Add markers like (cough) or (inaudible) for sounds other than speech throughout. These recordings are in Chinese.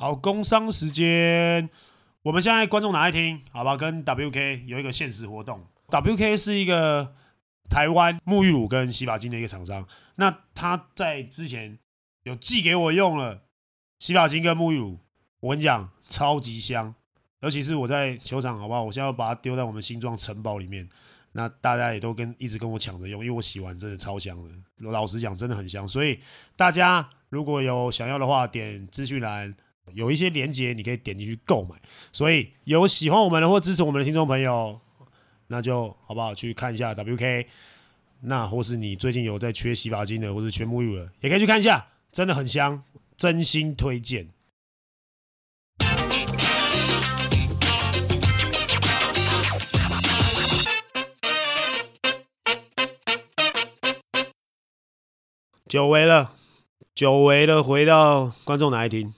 好，工商时间，我们现在观众拿来听，好吧？跟 WK 有一个限时活动。WK 是一个台湾沐浴乳跟洗发精的一个厂商。那他在之前有寄给我用了洗发精跟沐浴乳，我跟你讲，超级香。尤其是我在球场，好不好？我现在要把它丢在我们新庄城堡里面。那大家也都跟一直跟我抢着用，因为我洗完真的超香的。老实讲，真的很香。所以大家如果有想要的话，点资讯栏。有一些连接，你可以点进去购买。所以有喜欢我们的或支持我们的听众朋友，那就好不好去看一下 WK。那或是你最近有在缺洗发精的，或是缺沐浴的，也可以去看一下，真的很香，真心推荐。久违了，久违了，回到观众哪一厅？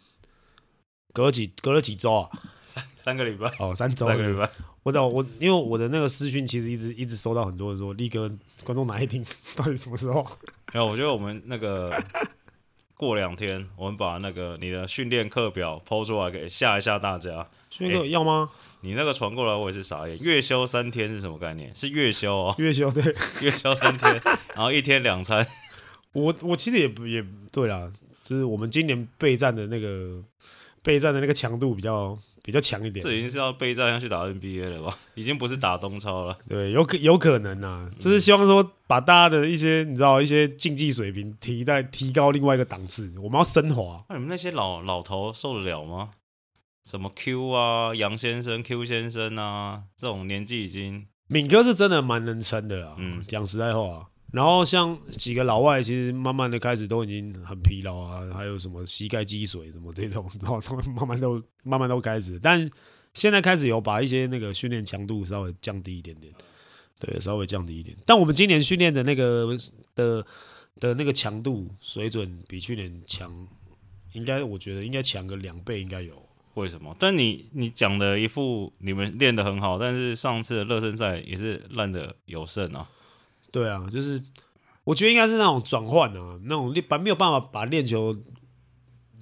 隔几隔了几周啊？三三个礼拜哦，三周。三个礼拜。我知道我，因为我的那个私讯其实一直一直收到很多人说，力哥观众哪一天 (laughs) 到底什么时候？没有，我觉得我们那个过两天，我们把那个你的训练课表抛出来，给吓一吓大家。训练课要吗？你那个传过来，我也是傻眼。月休三天是什么概念？是月休哦，月休对，(laughs) 月休三天，然后一天两餐。我我其实也不也对啦，就是我们今年备战的那个。备战的那个强度比较比较强一点，这已经是要备战要去打 NBA 了吧？(laughs) 已经不是打东超了。对，有可有可能啊，就是希望说把大家的一些你知道一些竞技水平提在提高另外一个档次，我们要升华。那你们那些老老头受得了吗？什么 Q 啊，杨先生、Q 先生啊，这种年纪已经，敏哥是真的蛮能撑的啦。嗯，讲实在话。然后像几个老外，其实慢慢的开始都已经很疲劳啊，还有什么膝盖积水什么这种，然后都慢慢都慢慢都开始。但现在开始有把一些那个训练强度稍微降低一点点，对，稍微降低一点。但我们今年训练的那个的的那个强度水准比去年强，应该我觉得应该强个两倍应该有。为什么？但你你讲的一副你们练得很好，但是上次的热身赛也是烂的有剩啊。对啊，就是我觉得应该是那种转换啊，那种练把没有办法把练球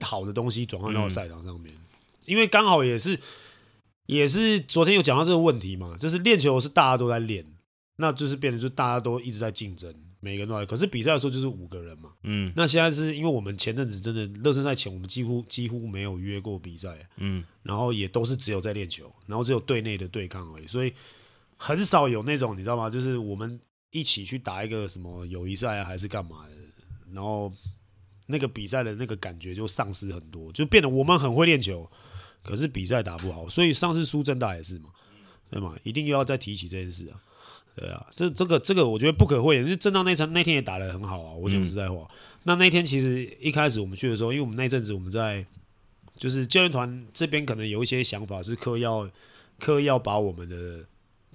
好的东西转换到赛场上面，嗯、因为刚好也是也是昨天有讲到这个问题嘛，就是练球是大家都在练，那就是变得就是大家都一直在竞争，每个人都在，可是比赛的时候就是五个人嘛，嗯，那现在是因为我们前阵子真的热身赛前我们几乎几乎没有约过比赛，嗯，然后也都是只有在练球，然后只有队内的对抗而已，所以很少有那种你知道吗？就是我们。一起去打一个什么友谊赛，还是干嘛的？然后那个比赛的那个感觉就丧失很多，就变得我们很会练球，可是比赛打不好。所以上次输正大也是嘛，对嘛？一定又要再提起这件事啊，对啊，这这个这个我觉得不可讳言，因为政大那场那天也打得很好啊。我讲实在话，那那天其实一开始我们去的时候，因为我们那阵子我们在就是教练团这边可能有一些想法是刻意要刻意要把我们的。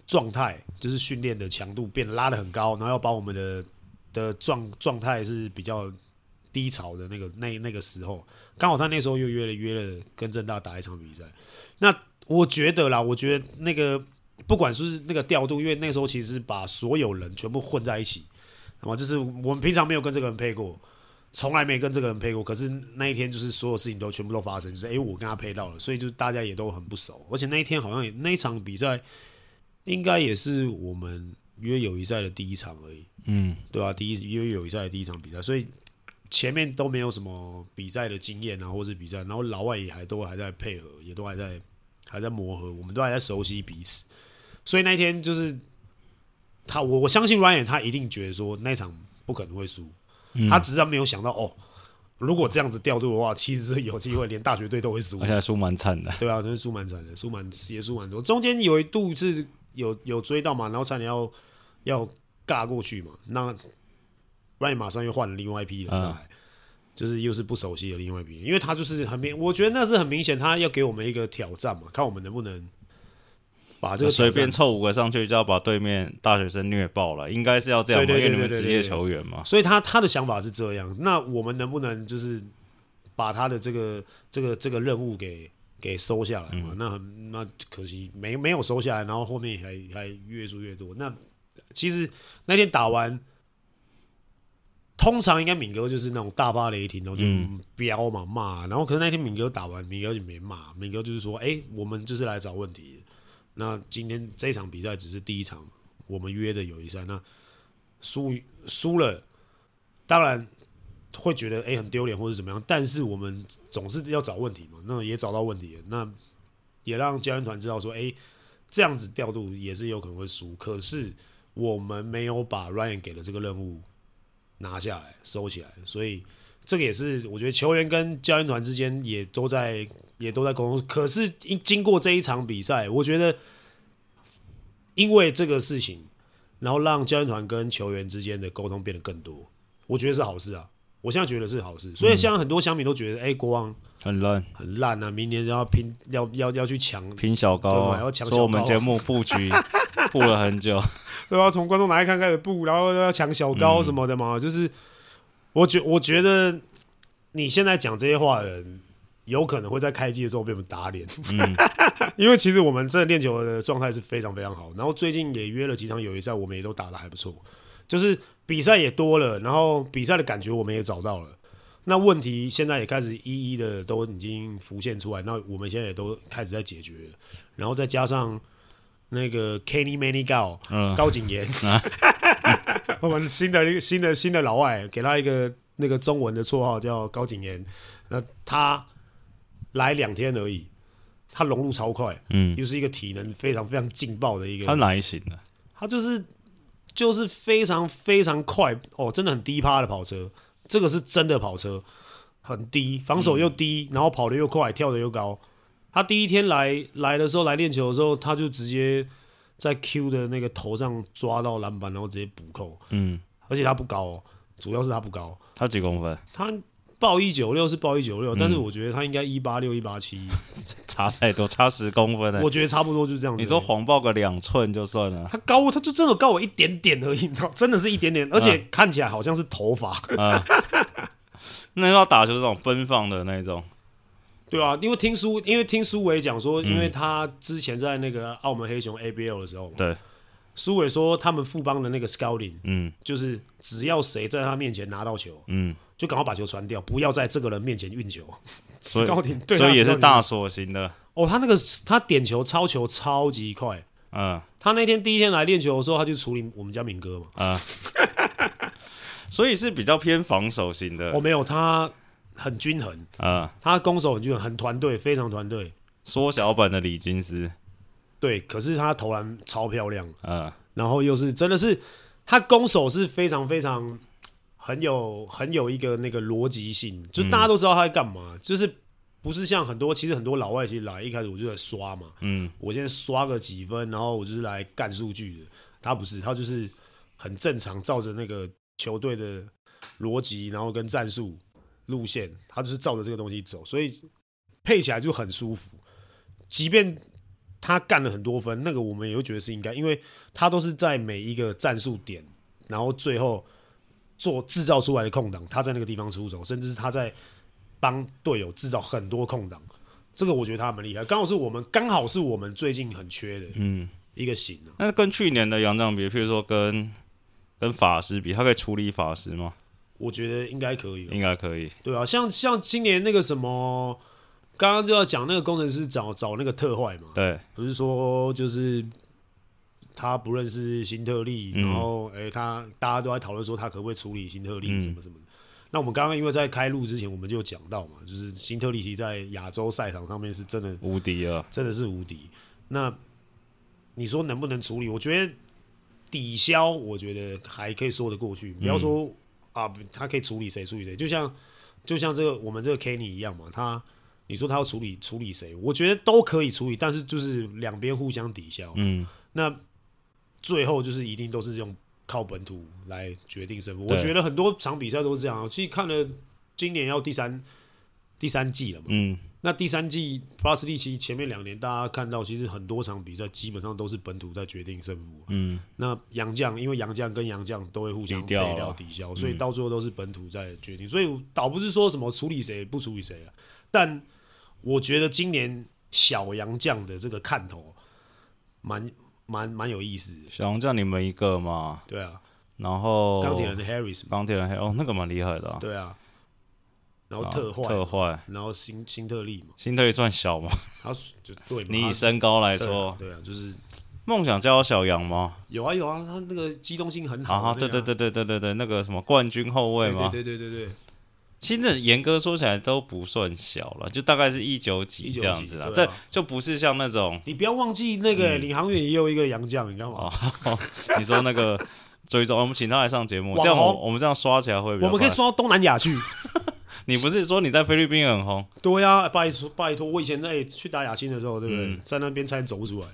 状态就是训练的强度变拉得很高，然后要把我们的的状状态是比较低潮的那个那那个时候，刚好他那时候又约了约了跟正大打一场比赛。那我觉得啦，我觉得那个不管是那个调度，因为那时候其实是把所有人全部混在一起，那么就是我们平常没有跟这个人配过，从来没跟这个人配过，可是那一天就是所有事情都全部都发生，就是诶，我跟他配到了，所以就大家也都很不熟，而且那一天好像也那一场比赛。应该也是我们约友谊赛的第一场而已，嗯，对吧？第一约友谊赛的第一场比赛，所以前面都没有什么比赛的经验啊，或是比赛，然后老外也还都还在配合，也都还在还在磨合，我们都还在熟悉彼此。所以那一天就是他，我我相信 Ryan 他一定觉得说那场不可能会输，嗯、他只是没有想到哦，如果这样子调度的话，其实是有机会连大学队都会输，而且输蛮惨的，对啊，真是输蛮惨的，输蛮也输蛮多，中间有一度是。有有追到嘛？然后差点要要尬过去嘛？那 Ryan 马上又换了另外一批人上来，就是又是不熟悉的另外一边，因为他就是很明，我觉得那是很明显，他要给我们一个挑战嘛，看我们能不能把这个随便凑五个上去就要把对面大学生虐爆了，应该是要这样嘛，对对对对对对，因为你们职业球员嘛，所以他他的想法是这样，那我们能不能就是把他的这个这个这个任务给给收下来嘛？嗯、那很那可惜没没有收下来，然后后面还还越输越多。那其实那天打完。通常应该敏哥就是那种大发雷霆，然后就飙嘛骂，然后可是那天敏哥打完，敏哥就没骂，敏哥就是说，哎、欸，我们就是来找问题。那今天这场比赛只是第一场，我们约的友谊赛，那输输了，当然会觉得哎、很丢脸或者怎么样，但是我们总是要找问题嘛，那也找到问题，那也让教练团知道说，哎、这样子调度也是有可能会输，可是我们没有把 Ryan 给的这个任务。拿下来，收起来，所以这个也是我觉得球员跟教练团之间也都在也都在沟通。可是经经过这一场比赛，我觉得因为这个事情，然后让教练团跟球员之间的沟通变得更多，我觉得是好事啊。我现在觉得是好事，所以现在很多乡民都觉得，哎、欸，国王很烂，很烂啊！明年要拼，要要要去抢拼小高啊，要抢小高。我们节目布局 (laughs) 布了很久。对吧？从观众哪一看开始布，然后要抢小高什么的嘛，嗯、就是我觉我觉得你现在讲这些话的人，有可能会在开机的时候被我们打脸，嗯、(laughs) 因为其实我们这练球的状态是非常非常好，然后最近也约了几场友谊赛，我们也都打的还不错，就是比赛也多了，然后比赛的感觉我们也找到了，那问题现在也开始一一的都已经浮现出来，那我们现在也都开始在解决，然后再加上。那个 Kenny Manny Gao、嗯、高景言，啊、(laughs) 我们新的一个新的新的老外，给他一个那个中文的绰号叫高景言。那他来两天而已，他融入超快，嗯，又是一个体能非常非常劲爆的一个。他哪一型的？他就是就是非常非常快哦，真的很低趴的跑车，这个是真的跑车，很低，防守又低，嗯、然后跑得又快，跳得又高。他第一天来来的时候，来练球的时候，他就直接在 Q 的那个头上抓到篮板，然后直接补扣。嗯，而且他不高哦，主要是他不高。他几公分？他报一九六是报一九六，但是我觉得他应该一八六一八七，差太多，差十公分。我觉得差不多就是这样子。你说谎报个两寸就算了。他高，他就真的高我一点点而已，真的是一点点，而且看起来好像是头发。啊，(laughs) 那要打球这种奔放的那种。对啊，因为听苏，因为听苏伟讲说，因为他之前在那个澳门黑熊 ABL 的时候，对，苏伟说他们富邦的那个 scouting，嗯，就是只要谁在他面前拿到球，嗯，就赶快把球传掉，不要在这个人面前运球。(laughs) scouting 对，所以也是大锁型的。哦，他那个他点球超球超级快，嗯，他那天第一天来练球的时候，他就处理我们家敏哥嘛，啊，(laughs) 所以是比较偏防守型的。哦，没有他。很均衡啊，他攻守很均衡，很团队，非常团队。缩小版的李金斯，对，可是他投篮超漂亮嗯，然后又是真的是他攻守是非常非常很有很有一个那个逻辑性，就大家都知道他在干嘛，嗯、就是不是像很多其实很多老外其实来一开始我就在刷嘛，嗯，我现在刷个几分，然后我就是来干数据的，他不是，他就是很正常，照着那个球队的逻辑，然后跟战术。路线，他就是照着这个东西走，所以配起来就很舒服。即便他干了很多分，那个我们也会觉得是应该，因为他都是在每一个战术点，然后最后做制造出来的空档，他在那个地方出手，甚至是他在帮队友制造很多空档。这个我觉得他蛮厉害，刚好是我们刚好是我们最近很缺的，嗯，一个型。那跟去年的杨将比，譬如说跟跟法师比，他可以处理法师吗？我觉得应该可以，应该可以，对啊，像像今年那个什么，刚刚就要讲那个工程师找找那个特坏嘛，对，不是说就是他不认识新特利，嗯、然后哎、欸，他大家都在讨论说他可不可以处理新特利什么什么那我们刚刚因为在开录之前，我们就讲到嘛，就是新特利其实在亚洲赛场上面是真的无敌啊，真的是无敌。那你说能不能处理？我觉得抵消，我觉得还可以说得过去，不要说。嗯啊，他可以处理谁处理谁，就像就像这个我们这个 Kenny 一样嘛。他你说他要处理处理谁，我觉得都可以处理，但是就是两边互相抵消。嗯，那最后就是一定都是用靠本土来决定胜负。我觉得很多场比赛都是这样。其实看了今年要第三第三季了嘛，嗯，那第三季 Plus 利奇前面两年大家看到，其实很多场比赛基本上都是本土在决定胜负，嗯，那杨将因为杨将跟杨将都会互相备料抵消，所以到最后都是本土在决定，所以倒不是说什么处理谁不处理谁啊，但我觉得今年小杨将的这个看头蛮。蛮蛮有意思的，小红将你们一个嘛？对啊，然后钢铁人的 Harris，钢铁人哦，那个蛮厉害的啊。对啊，然后特坏，特坏，然后新新特利嘛，新特利算小吗？他就对，你以身高来说，对啊，就是梦想叫小杨吗？有啊有啊，他那个机动性很好啊，对对对对对对对，那个什么冠军后卫嘛，对对对对对。新的严格说起来都不算小了，就大概是一九几这样子啦。这就不是像那种，你不要忘记那个领航员也有一个杨将，你知道吗？(laughs) 你说那个追踪，我们请他来上节目，这样我们这样刷起来会，我们可以刷到东南亚去。(laughs) 你不是说你在菲律宾很红？对呀，拜托拜托，我以前在去打亚青的时候，对不对？在那边差点走不出来。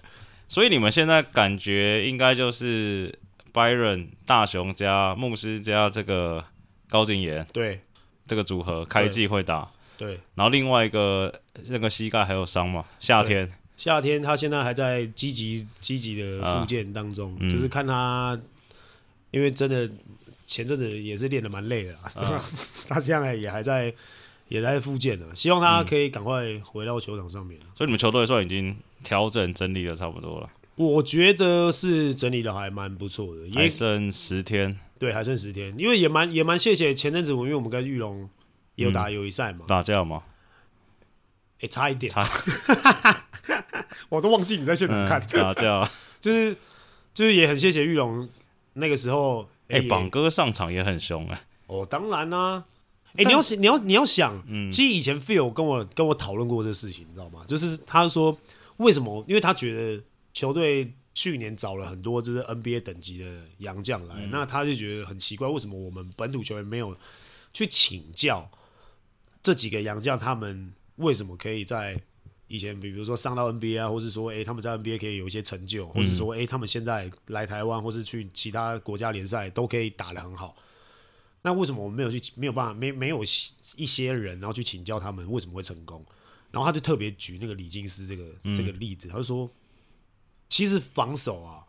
所以你们现在感觉应该就是 Byron 大雄加牧师加这个高景言，对。这个组合开季会打，对，对，然后另外一个那个膝盖还有伤嘛，夏天，夏天他现在还在积极积极的复健当中，啊嗯、就是看他，因为真的前阵子也是练的蛮累的，啊、(laughs) 他现在也还在也在复健呢，希望他可以赶快回到球场上面。所以你们球队算已经调整整理的差不多了，我觉得是整理的还蛮不错的，还剩十天。对，还剩十天，因为也蛮也蛮谢谢前阵子，因为我们跟玉龙也有打友谊赛嘛，打架吗？哎，差一点，差，(laughs) 我都忘记你在现场看打架，(laughs) 就是就是也很谢谢玉龙那个时候，哎，榜哥上场也很凶哎，哦，当然啦，哎，你要想你要你要想，其实以前 Phil 跟我跟我讨论过这个事情，你知道吗？就是他说为什么？因为他觉得球队。去年找了很多就是 NBA 等级的洋将来，嗯、那他就觉得很奇怪，为什么我们本土球员没有去请教这几个洋将，他们为什么可以在以前，比如说上到 NBA 啊，或是说，诶、欸，他们在 NBA 可以有一些成就，或是说，诶、欸，他们现在来台湾或是去其他国家联赛都可以打得很好，那为什么我们没有去，没有办法，没没有一些人然后去请教他们为什么会成功？然后他就特别举那个李金斯这个这个例子，他就说。其实防守啊，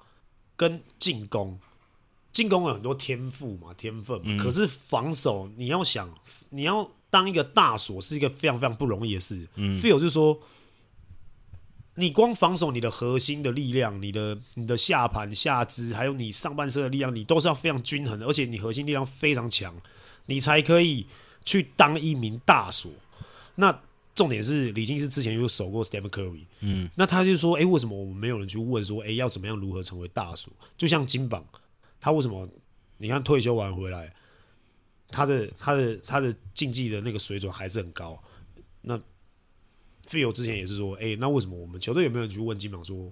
跟进攻，进攻有很多天赋嘛，天分嘛。可是防守，你要想，你要当一个大锁，是一个非常非常不容易的事。嗯，feel 就是说，你光防守你的核心的力量，你的你的下盘下肢，还有你上半身的力量，你都是要非常均衡的，而且你核心力量非常强，你才可以去当一名大锁。那重点是李金是之前有守过 Stephen Curry，嗯，那他就说，哎、欸，为什么我们没有人去问说，哎、欸，要怎么样如何成为大叔？就像金榜，他为什么？你看退休完回来，他的他的他的竞技的那个水准还是很高。那 Phil 之前也是说，哎、欸，那为什么我们球队有没有人去问金榜说，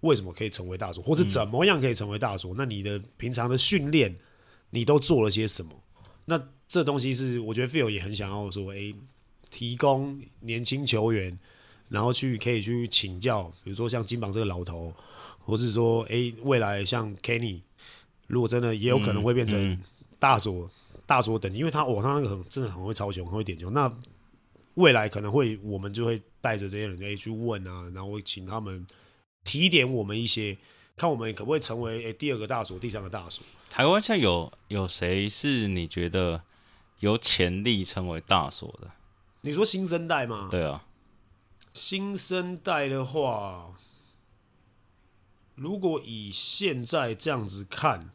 为什么可以成为大叔，或是怎么样可以成为大锁？那你的平常的训练，你都做了些什么？那这东西是我觉得 Phil 也很想要说，哎、欸。提供年轻球员，然后去可以去请教，比如说像金榜这个老头，或是说，诶、欸，未来像 Kenny，如果真的也有可能会变成大锁、嗯嗯、大锁等级，因为他哦，他那个很真的很会超球，很会点球。那未来可能会我们就会带着这些人哎去问啊，然后请他们提点我们一些，看我们可不可以成为哎第二个大锁、第三个大锁。台湾现在有有谁是你觉得有潜力成为大锁的？你说新生代吗？对啊，新生代的话，如果以现在这样子看，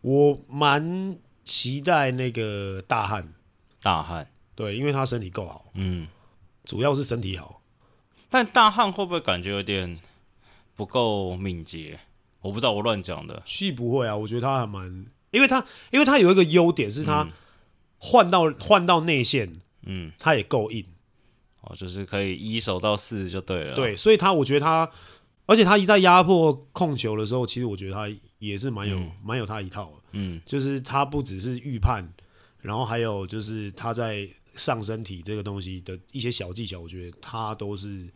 我蛮期待那个大汉。大汉，对，因为他身体够好，嗯，主要是身体好。但大汉会不会感觉有点不够敏捷？我不知道，我乱讲的。是不会啊，我觉得他还蛮，因为他，因为他有一个优点是他换到换、嗯、到内线。嗯，他也够硬，哦，就是可以一手到四就对了。对，所以他我觉得他，而且他一在压迫控球的时候，其实我觉得他也是蛮有蛮、嗯、有他一套的。嗯，就是他不只是预判，然后还有就是他在上身体这个东西的一些小技巧，我觉得他都是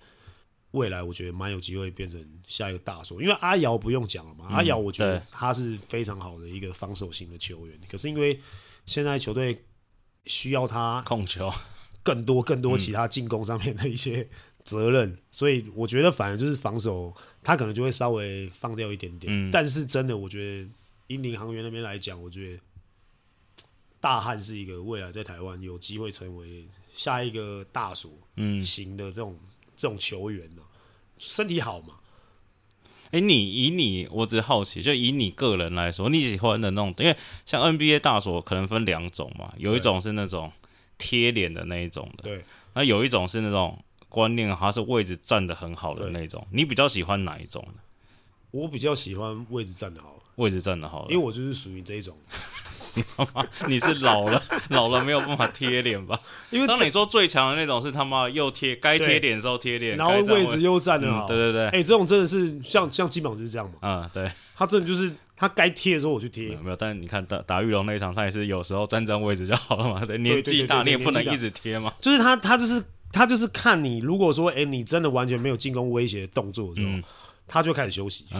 未来我觉得蛮有机会变成下一个大手。因为阿瑶不用讲了嘛，嗯、阿瑶我觉得他是非常好的一个防守型的球员，可是因为现在球队。需要他控球。更多更多其他进攻上面的一些责任，所以我觉得反而就是防守他可能就会稍微放掉一点点。嗯。但是真的，我觉得以领航员那边来讲，我觉得大汉是一个未来在台湾有机会成为下一个大所嗯，型的这种、这种球员呢、身体好嘛？哎、你以你，我只是好奇，就以你个人来说，你喜欢的那种，因为像 NBA 大锁可能分两种嘛，有一种是那种贴脸的那一种的，对，那有一种是那种观念，它是位置站得很好的那种。你比较喜欢哪一种呢？我比较喜欢位置站得好，位置站的好了，因为我就是属于这一种。(laughs) 你是老了，(laughs) 老了没有办法贴脸吧？因为当你说最强的那种是他妈又贴，该贴脸的时候贴脸，然后位置又站的好，嗯，对对对，哎、这种真的是像像基本上就是这样嘛。嗯，对，他真的就是他该贴的时候我去贴，没有。但是你看打打玉龙那一场，他也是有时候站站位置就好了嘛。对，(laughs) 年纪大，你也不能一直贴嘛。就是他他就是他就是看你，如果说哎、你真的完全没有进攻威胁的动作的时候，嗯他就开始休息。(laughs)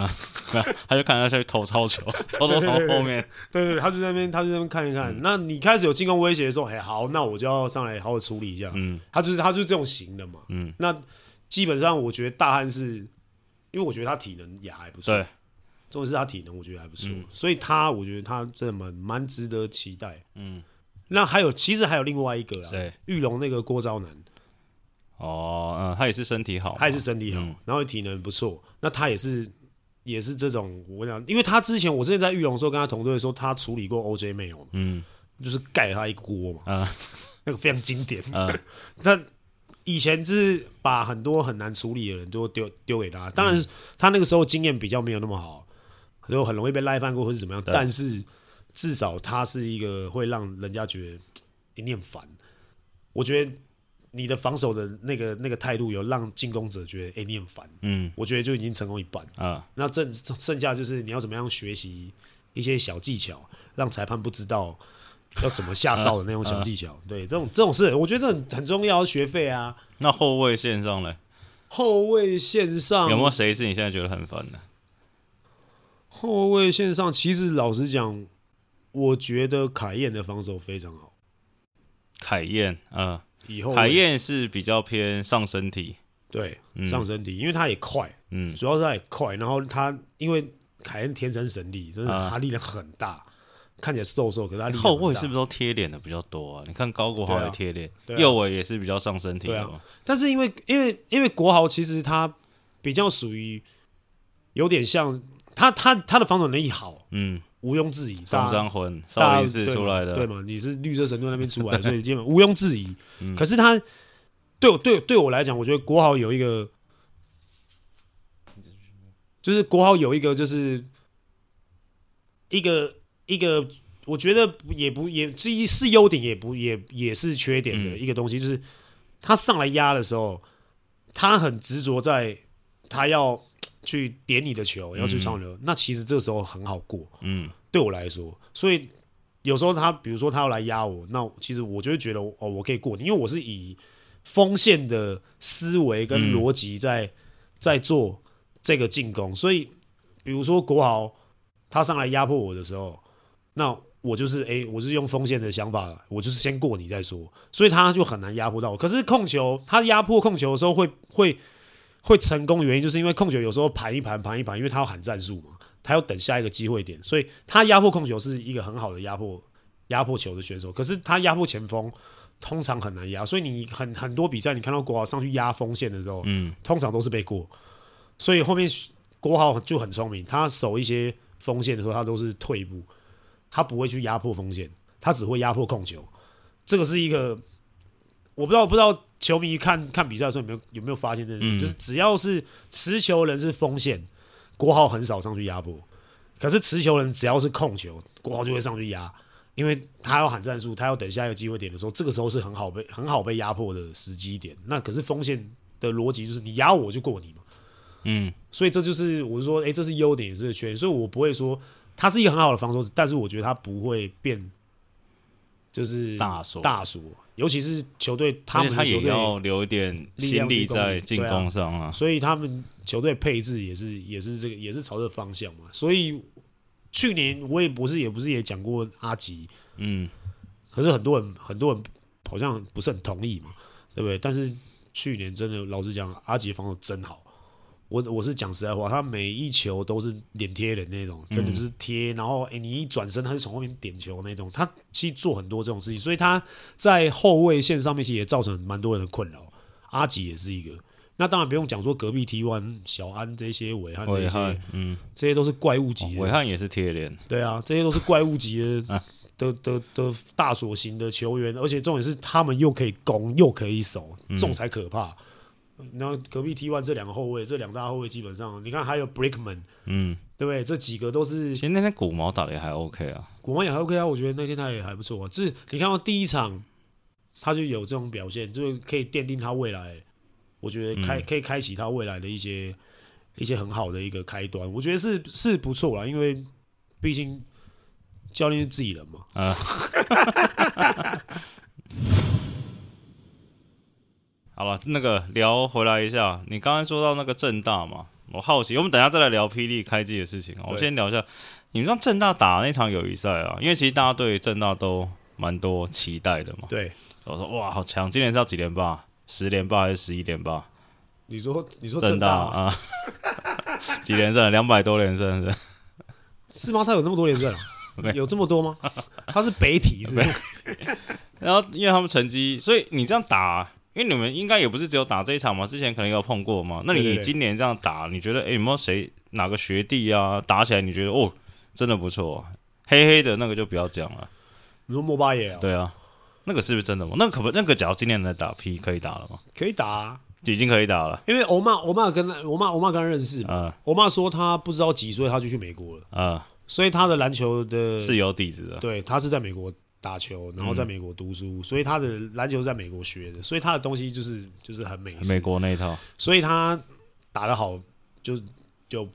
他就看他去投超球，偷偷从后面，对对对，他就在那边他就在那边看一看。那你开始有进攻威胁的时候，哎好，那我就要上来好好处理一下。嗯他就是他就是这种型的嘛。嗯，那基本上我觉得大汉是，因为我觉得他体能也还不错。对，重点是他体能我觉得还不错，嗯所以他我觉得他真的蛮蛮值得期待。嗯，那还有其实还有另外一个啊，玉龙那个郭昭男，哦，嗯，他也是身体好，他也是身体好，嗯。然后体能不错，那他也是也是这种我讲，因为他之前我之前在玉龙的时候跟他同队的时候，他处理过 OJ 没有，嗯。就是盖了他一锅嘛，嗯那个非常经典。(laughs) 嗯他以前就是把很多很难处理的人都丢丢给他，当然他那个时候经验比较没有那么好，就很容易被赖翻过或是怎么样，但是至少他是一个会让人家觉得一念烦。我觉得你的防守的那个那个态度有让进攻者觉得哎、欸、你很烦，嗯我觉得就已经成功一半。啊，那剩剩下就是你要怎么样学习一些小技巧，让裁判不知道要怎么下哨的那种小技巧。对，这种这种事，我觉得这很很重要，学费啊。那后卫线上呢，后卫线上有没有谁是你现在觉得很烦的？后卫线上，其实老实讲，我觉得凯燕的防守非常好。凯燕，嗯，以后凯燕是比较偏上身体，对嗯。上身体，因为他也快，嗯。主要是他也快，然后他因为凯燕天生神力，真的啊。他力量很大，看起来瘦瘦，可是他力量后卫是不是都贴脸的比较多啊？你看高国豪也贴脸，对啊右卫也是比较上身体对啊。但是因为因为因为国豪其实他比较属于有点像他他他的防守能力好，嗯，毋庸置疑。中大家山魂少林寺出来的，对嘛？你是绿色神盾那边出来的，(laughs) 所以基本毋庸置疑。嗯可是他对我对对我来讲，我觉得国豪有一个，就是国豪有一个，就是一个一个，我觉得也不也是是优点，也不也也是缺点的嗯一个东西，就是他上来压的时候，他很执着在他要去点你的球，要去传球，那其实这个时候很好过。嗯对我来说，所以有时候他比如说他要来压我，那其实我就会觉得哦，我可以过你，因为我是以锋线的思维跟逻辑在、在做这个进攻，所以比如说国豪他上来压迫我的时候，那我就是诶，我是用锋线的想法，我就是先过你再说，所以他就很难压迫到我。可是控球，他压迫控球的时候会会会成功的原因，就是因为控球有时候盘一盘盘一盘，因为他要喊战术嘛。他要等下一个机会点，所以他压迫控球是一个很好的压迫压迫球的选手。可是他压迫前锋通常很难压，所以你很很多比赛你看到国豪上去压锋线的时候，嗯通常都是被过。所以后面国豪就很聪明，他守一些锋线的时候，他都是退步，他不会去压迫锋线，他只会压迫控球。这个是一个我不知道不知道球迷看看比赛的时候有没有有没有发现这件事，嗯就是只要是持球人是锋线。国豪很少上去压迫，可是持球人只要是控球，国豪就会上去压，因为他要喊战术，他要等下一个机会点的时候，这个时候是很好被很好被压迫的时机点。那可是锋线的逻辑就是你压我就过你嘛，嗯所以这就是我是说，诶，这是优点也是缺点，所以我不会说他是一个很好的防守，但是我觉得他不会变，就是大锁大锁，尤其是球队他们他也们球队要留一点心力在进攻上啊。所以他们球队配置也是也是这个也是朝这方向嘛。所以去年我也不是也不是也讲过阿吉，嗯，可是很多人很多人好像不是很同意嘛，对不对？但是去年真的老实讲，阿吉防守真好。我我是讲实在话，他每一球都是脸贴人那种，真的就是贴。然后诶，你一转身，他就从后面点球那种。他其实做很多这种事情，所以他在后卫线上面其实也造成蛮多人的困扰。阿吉也是一个。那当然不用讲说隔壁 T1 小安这些韦汉这些，嗯，这些都是怪物级的。韦汉也是贴脸。对啊，这些都是怪物级的。(laughs) 啊的的的大锁型的球员，而且重点是他们又可以攻又可以守，这种才可怕。然后隔壁 T1 这两个后卫，这两大后卫基本上，你看还有 Brickman，嗯，对不对？这几个都是。其实那天古毛打的也还 OK 啊，古毛也还 OK 啊，我觉得那天他也还不错啊。就是你看到第一场，他就有这种表现，就可以奠定他未来。我觉得开可以开启他未来的一些一些很好的一个开端，我觉得是是不错啦，因为毕竟。教练是自己人嘛？啊，(laughs) 好了，那个聊回来一下，你刚才说到那个正大嘛，我好奇，我们等一下再来聊霹雳开机的事情。我先聊一下，你们让正大打那场友谊赛啊，因为其实大家对正大都蛮多期待的嘛。对，我说哇，好强！今年是要几连霸？十连霸还是十一连霸？你说，你说正大，啊？(laughs) 几连胜？两百多连胜是？是吗？他有那么多连胜？(laughs) 有这么多吗？他是北体是不是？(laughs) 然后因为他们成绩，所以你这样打，因为你们应该也不是只有打这一场嘛，之前可能有碰过嘛。那你今年这样打，你觉得哎、欸、有没有谁哪个学弟啊打起来你觉得哦真的不错？黑黑的那个就不要讲了。你说莫巴野啊？对啊，那个是不是真的吗？那个可不，那个假如今年来打 P 可以打了吗？可以打、啊，已经可以打了。因为欧妈欧妈跟欧妈欧妈跟他认识嘛，欧、嗯、妈说他不知道几岁他就去美国了啊。嗯所以他的篮球的是有底子的，对，他是在美国打球，然后在美国读书，嗯、所以他的篮球是在美国学的，所以他的东西就是就是很美美国那一套，所以他打得好，就就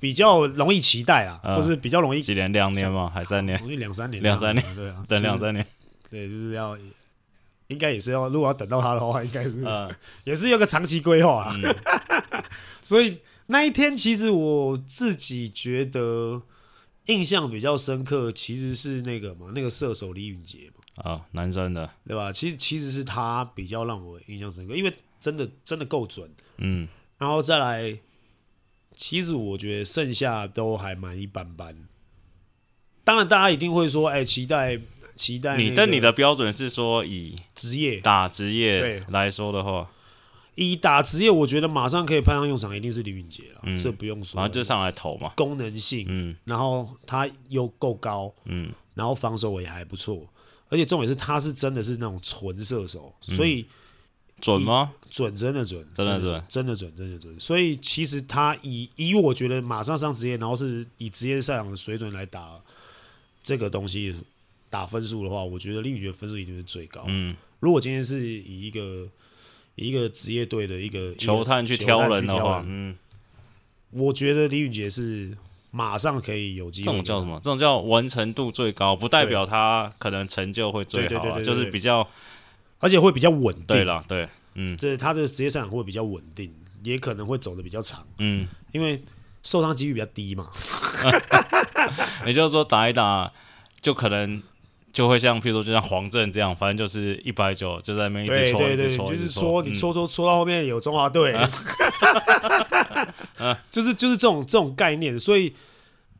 比较容易期待啊，嗯、或是比较容易几年两年嘛？还三年？容易两三年，两三年，对啊，(laughs) 等两三年，对，就是要应该也是要，如果要等到他的话，应该是、嗯、也是有个长期规划啊，嗯、(laughs) 所以那一天其实我自己觉得。印象比较深刻，其实是那个嘛，那个射手李允杰嘛，啊，男生的，对吧？其实其实是他比较让我印象深刻，因为真的真的够准，嗯，然后再来，其实我觉得剩下都还蛮一般般。当然，大家一定会说，哎、欸，期待期待、那个。你但你的标准是说以职业打职业来说的话。以打职业，我觉得马上可以派上用场，一定是李允杰了，嗯、这不用说。然后就上来投嘛，功能性，嗯，然后他又够高，嗯，然后防守也还不错，而且重点是他是真的是那种纯射手，所以、嗯、准吗？准，真的准，真的准，真的准，真的准。所以其实他以以我觉得马上上职业，然后是以职业赛场的水准来打这个东西打分数的话，我觉得李允杰分数一定是最高。嗯，如果今天是以一个。一个职业队的一个球探去挑人的话，嗯，我觉得李允杰是马上可以有机会。这种叫什么？这种叫完成度最高，不代表他可能成就会最好，啊，就是比较，而且会比较稳定。对了，对，嗯，这他的职业赛场会比较稳定，也可能会走的比较长，嗯，因为受伤几率比较低嘛。(laughs) (laughs) 也就是说，打一打就可能。就会像，譬如说，就像黄镇这样，反正就是一百九，就在那边一直搓，一直搓，就是搓，你搓搓搓到后面有中华队，(laughs) 就是就是这种这种概念。所以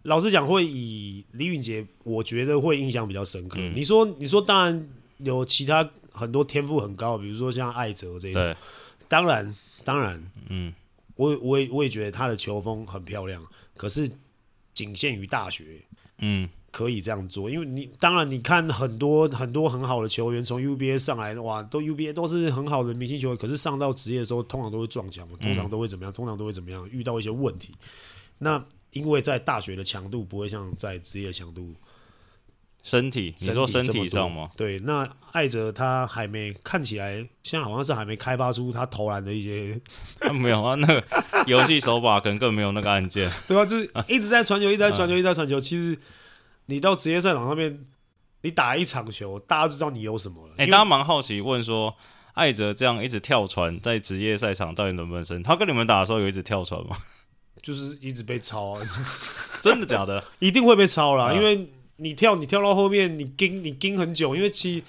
老实讲，会以李允杰，我觉得会印象比较深刻。嗯、你说，你说，当然有其他很多天赋很高，比如说像艾哲这一种，当然当然，嗯，我我也我也觉得他的球风很漂亮，可是仅限于大学，嗯。可以这样做，因为你当然你看很多很多很好的球员从 UBA 上来，哇，都 UBA 都是很好的明星球员，可是上到职业的时候，通常都会撞墙，通常都会怎么样？通常都会怎么样？遇到一些问题。那因为在大学的强度不会像在职业的强度，身体，你说身体上吗？对，那艾哲他还没看起来，现在好像是还没开发出他投篮的一些，没有啊，那个游戏手法可能更没有那个按键，(laughs) 对啊，就是一直在传球，一直在传球，(laughs) 一直在传球，其实。你到职业赛场上面，你打一场球，大家就知道你有什么了。哎、欸，大家蛮好奇问说，艾哲这样一直跳船，在职业赛场到底能不能升？他跟你们打的时候有一直跳船吗？就是一直被抄啊！(laughs) 真的假的？(laughs) 一定会被抄啦，嗯、因为你跳你跳到后面，你盯你盯很久，因为其实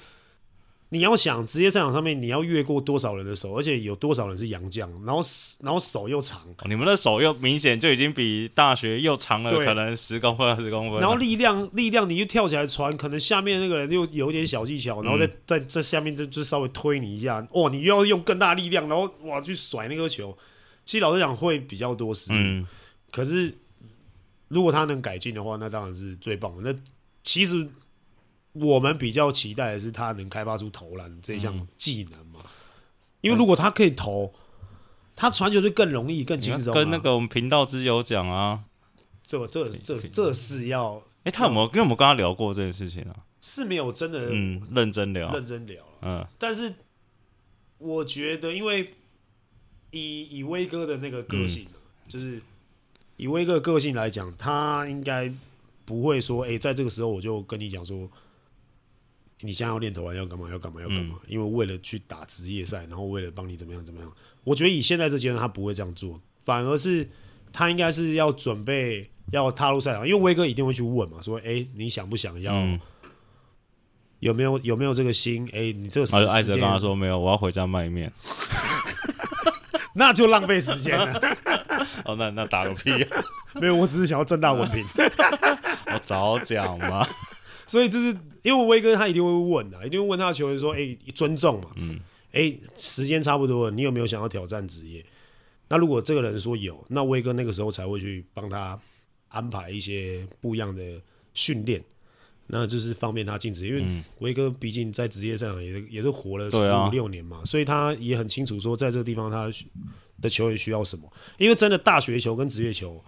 你要想职业赛场上面你要越过多少人的手，而且有多少人是洋将，然后然后手又长，哦、你们的手又明显就已经比大学又长了，对。可能十公分二十公分，然后力量力量你又跳起来传，可能下面那个人又有一点小技巧，然后再、嗯、在在下面就就稍微推你一下，哇，你又要用更大力量，然后哇去甩那个球，其实老实讲会比较多失误，嗯、可是如果他能改进的话，那当然是最棒的。那其实。我们比较期待的是他能开发出投篮这项技能嘛？因为如果他可以投，他传球就更容易、更轻松。跟那个我们频道之友讲啊，这这这这是要哎，他有没有跟我们跟他聊过这件事情啊？是没有真的嗯认真聊，认真聊。嗯，但是我觉得，因为以以威哥的那个个性，就是以威哥的个性来讲，他应该不会说哎，在这个时候我就跟你讲说。你现在要练投篮要干嘛？要干嘛？要干嘛？因为为了去打职业赛，然后为了帮你怎么样怎么样？我觉得以现在这阶段，他不会这样做，反而是他应该是要准备要踏入赛场，因为威哥一定会去问嘛，说：“哎，你想不想要？有没有有没有这个心？哎，你这个时艾哲跟他说没有，我要回家卖面，(laughs) 那就浪费时间了。(laughs) 哦，那那打个屁！啊没有，我只是想要正大文凭。(laughs) 我早讲嘛。所以就是因为威哥他一定会问的，一定会问他的球员说：“哎，尊重嘛，嗯，哎，时间差不多了，你有没有想要挑战职业？”那如果这个人说有，那威哥那个时候才会去帮他安排一些不一样的训练，那就是方便他进职业。因为威哥毕竟在职业上也也是活了十五六年嘛，所以他也很清楚说在这个地方他的球员需要什么。因为真的大学球跟职业球。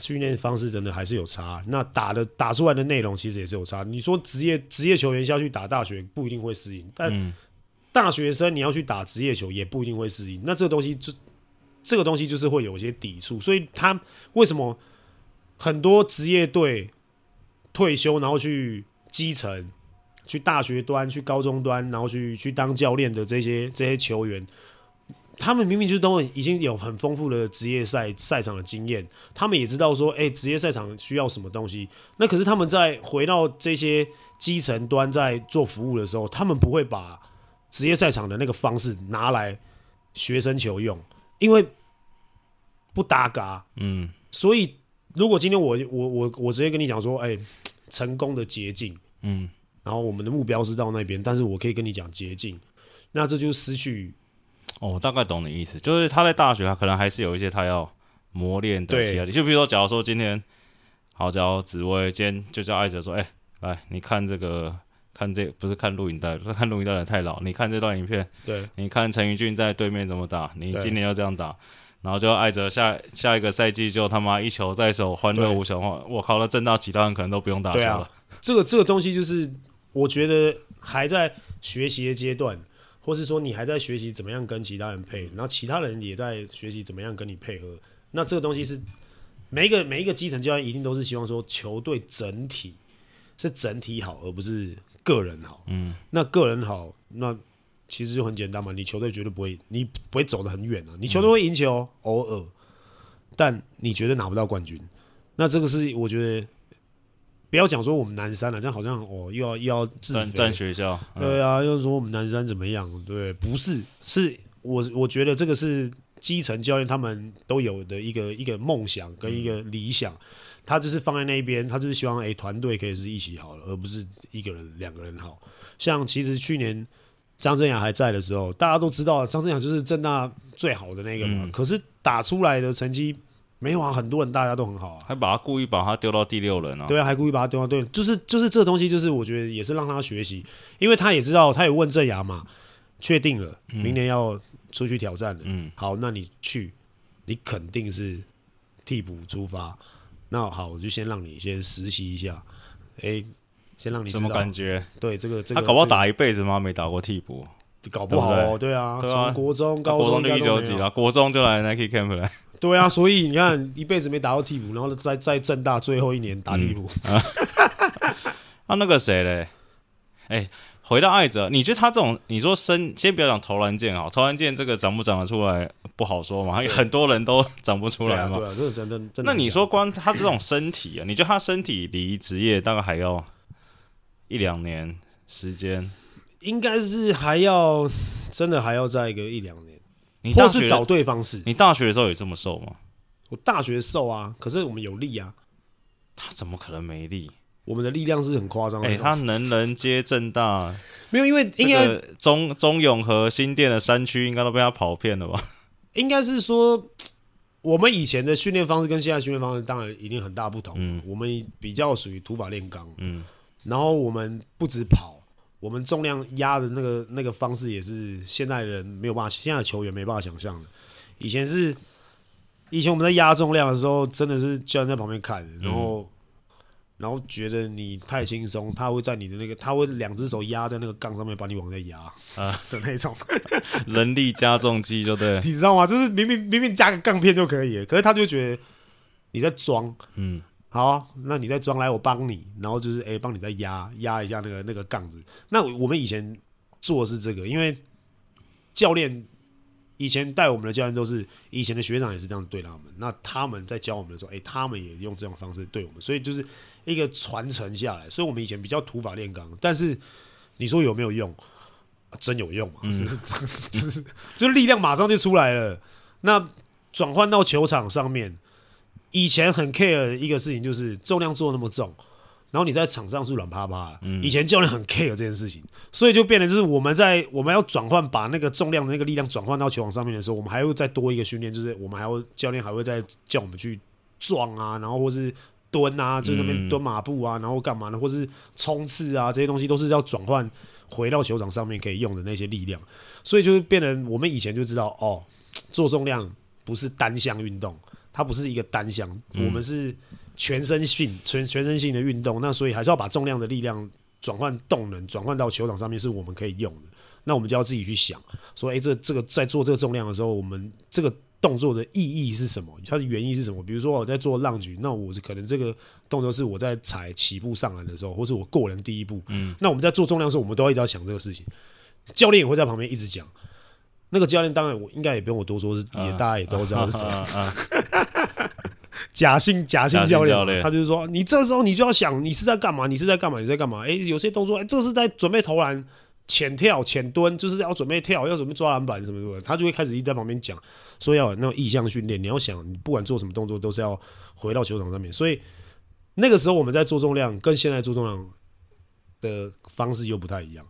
训练方式真的还是有差，那打的打出来的内容其实也是有差。你说职业职业球员下去打大学不一定会适应，但大学生你要去打职业球也不一定会适应。那这个东西就这个东西就是会有一些抵触，所以他为什么很多职业队退休然后去基层、去大学端、去高中端，然后去去当教练的这些这些球员。他们明明就是都已经有很丰富的职业赛赛场的经验，他们也知道说，哎，职业赛场需要什么东西。那可是他们在回到这些基层端在做服务的时候，他们不会把职业赛场的那个方式拿来学生球用，因为不搭嘎。嗯，所以如果今天我我我我直接跟你讲说，哎，成功的捷径，嗯，然后我们的目标是到那边，但是我可以跟你讲捷径，那这就失去。哦，我大概懂你意思，就是他在大学，他可能还是有一些他要磨练的其他的，就比如说，假如说今天，好，假如紫薇今天就叫艾哲说，哎、欸，来，你看这个，看这不是看录影带，说看录影带的太老，你看这段影片，对，你看陈宇俊在对面怎么打，你今年要这样打，然后就艾哲下下一个赛季就他妈一球在手，欢乐无穷，我靠，那正到其他人可能都不用打球了。啊、这个这个东西就是我觉得还在学习的阶段。或是说你还在学习怎么样跟其他人配，然后其他人也在学习怎么样跟你配合。那这个东西是每一个每一个基层教练一定都是希望说球队整体是整体好，而不是个人好。嗯，那个人好，那其实就很简单嘛。你球队绝对不会，你不会走得很远啊。你球队会赢球，偶尔，但你绝对拿不到冠军。那这个是我觉得。不要讲说我们南山了，这样好像哦又要又要自占学校，嗯、对啊，又说我们南山怎么样？对，不是，是我我觉得这个是基层教练他们都有的一个一个梦想跟一个理想，嗯、他就是放在那边，他就是希望哎团队可以是一起好了，而不是一个人两个人好。像其实去年张镇阳还在的时候，大家都知道张镇阳就是正大最好的那个嘛，嗯、可是打出来的成绩。没有啊，很多人大家都很好啊，还把他故意把他丢到第六人啊。对啊，还故意把他丢到对，就是就是这个东西，就是我觉得也是让他学习，因为他也知道，他也问郑雅嘛，确定了明年要出去挑战了。嗯，好，那你去，你肯定是替补出发。那好，我就先让你先实习一下，哎，先让你什么感觉？对，这个这个他搞不好打一辈子吗？没打过替补，搞不好哦。对啊，从国中、高中就一九几了，国中就来 Nike Camp 来。对啊，所以你看，一辈子没打到替补，然后在在正大最后一年打替补。嗯、啊，(laughs) 啊，那个谁嘞？哎，回到艾泽，你觉得他这种，你说身，先不要讲投篮键哈，投篮键这个长不长得出来不好说嘛，很多人都长不出来嘛。对啊，对啊，真的真的。那你说光他这种身体啊，你觉得他身体离职业大概还要一两年时间？应该是还要真的还要再一个一两年，你或是找对方式。你大学的时候也这么瘦吗？我大学瘦啊，可是我们有力啊。他怎么可能没力？我们的力量是很夸张的。哎、欸，他能人皆正大，(laughs) 没有，因为应该中中永和新店的山区应该都被他跑遍了吧？(laughs) 应该是说，我们以前的训练方式跟现在训练方式当然一定很大不同。嗯，我们比较属于土法炼钢。嗯，然后我们不止跑，我们重量压的那个那个方式也是现代人没有办法，现在的球员没办法想象的。以前是。以前我们在压重量的时候，真的是教练在旁边看，然后，然后觉得你太轻松，他会在你的那个，他会两只手压在那个杠上面，把你往下压啊的那种，(laughs) 人力加重机就对了，(laughs) 你知道吗？就是明明明明加个杠片就可以，可是他就觉得你在装，嗯，好啊，那你再装，来我帮你，然后就是哎，帮你再压压一下那个那个杠子。那我们以前做的是这个，因为教练。以前带我们的教练都是以前的学长，也是这样对他们。那他们在教我们的时候，哎、欸，他们也用这种方式对我们，所以就是一个传承下来。所以我们以前比较土法炼钢，但是你说有没有用？啊、真有用嘛？就是就是就力量马上就出来了。那转换到球场上面，以前很 care 的一个事情就是重量做那么重。然后你在场上是软趴趴，以前教练很 care 这件事情，所以就变得就是我们在我们要转换把那个重量的那个力量转换到球场上面的时候，我们还会再多一个训练，就是我们还会教练还会再叫我们去撞啊，然后或是蹲啊，就那边蹲马步啊，然后干嘛呢？或是冲刺啊，这些东西都是要转换回到球场上面可以用的那些力量，所以就是变得我们以前就知道哦，做重量不是单项运动，它不是一个单项，我们是。全身性全全身性的运动，那所以还是要把重量的力量转换动能，转换到球场上面是我们可以用的。那我们就要自己去想，说，诶，这这个在做这个重量的时候，我们这个动作的意义是什么？它的原因是什么？比如说我在做浪举，那我可能这个动作是我在踩起步上篮的时候，或是我过人第一步。嗯，那我们在做重量的时候，我们都要一直要想这个事情。教练也会在旁边一直讲。那个教练当然我应该也不用我多说，是也大家也都知道是谁。(laughs) 假性假性教练，他就是说，你这时候你就要想，你是在干嘛？你是在干嘛？你在干嘛？诶、欸，有些动作，诶、欸，这是在准备投篮、浅跳、浅蹲，就是要准备跳，要准备抓篮板什么什么。他就会开始一直在旁边讲，说要有那种意向训练。你要想，你不管做什么动作，都是要回到球场上面。所以那个时候我们在做重量，跟现在做重量的方式又不太一样。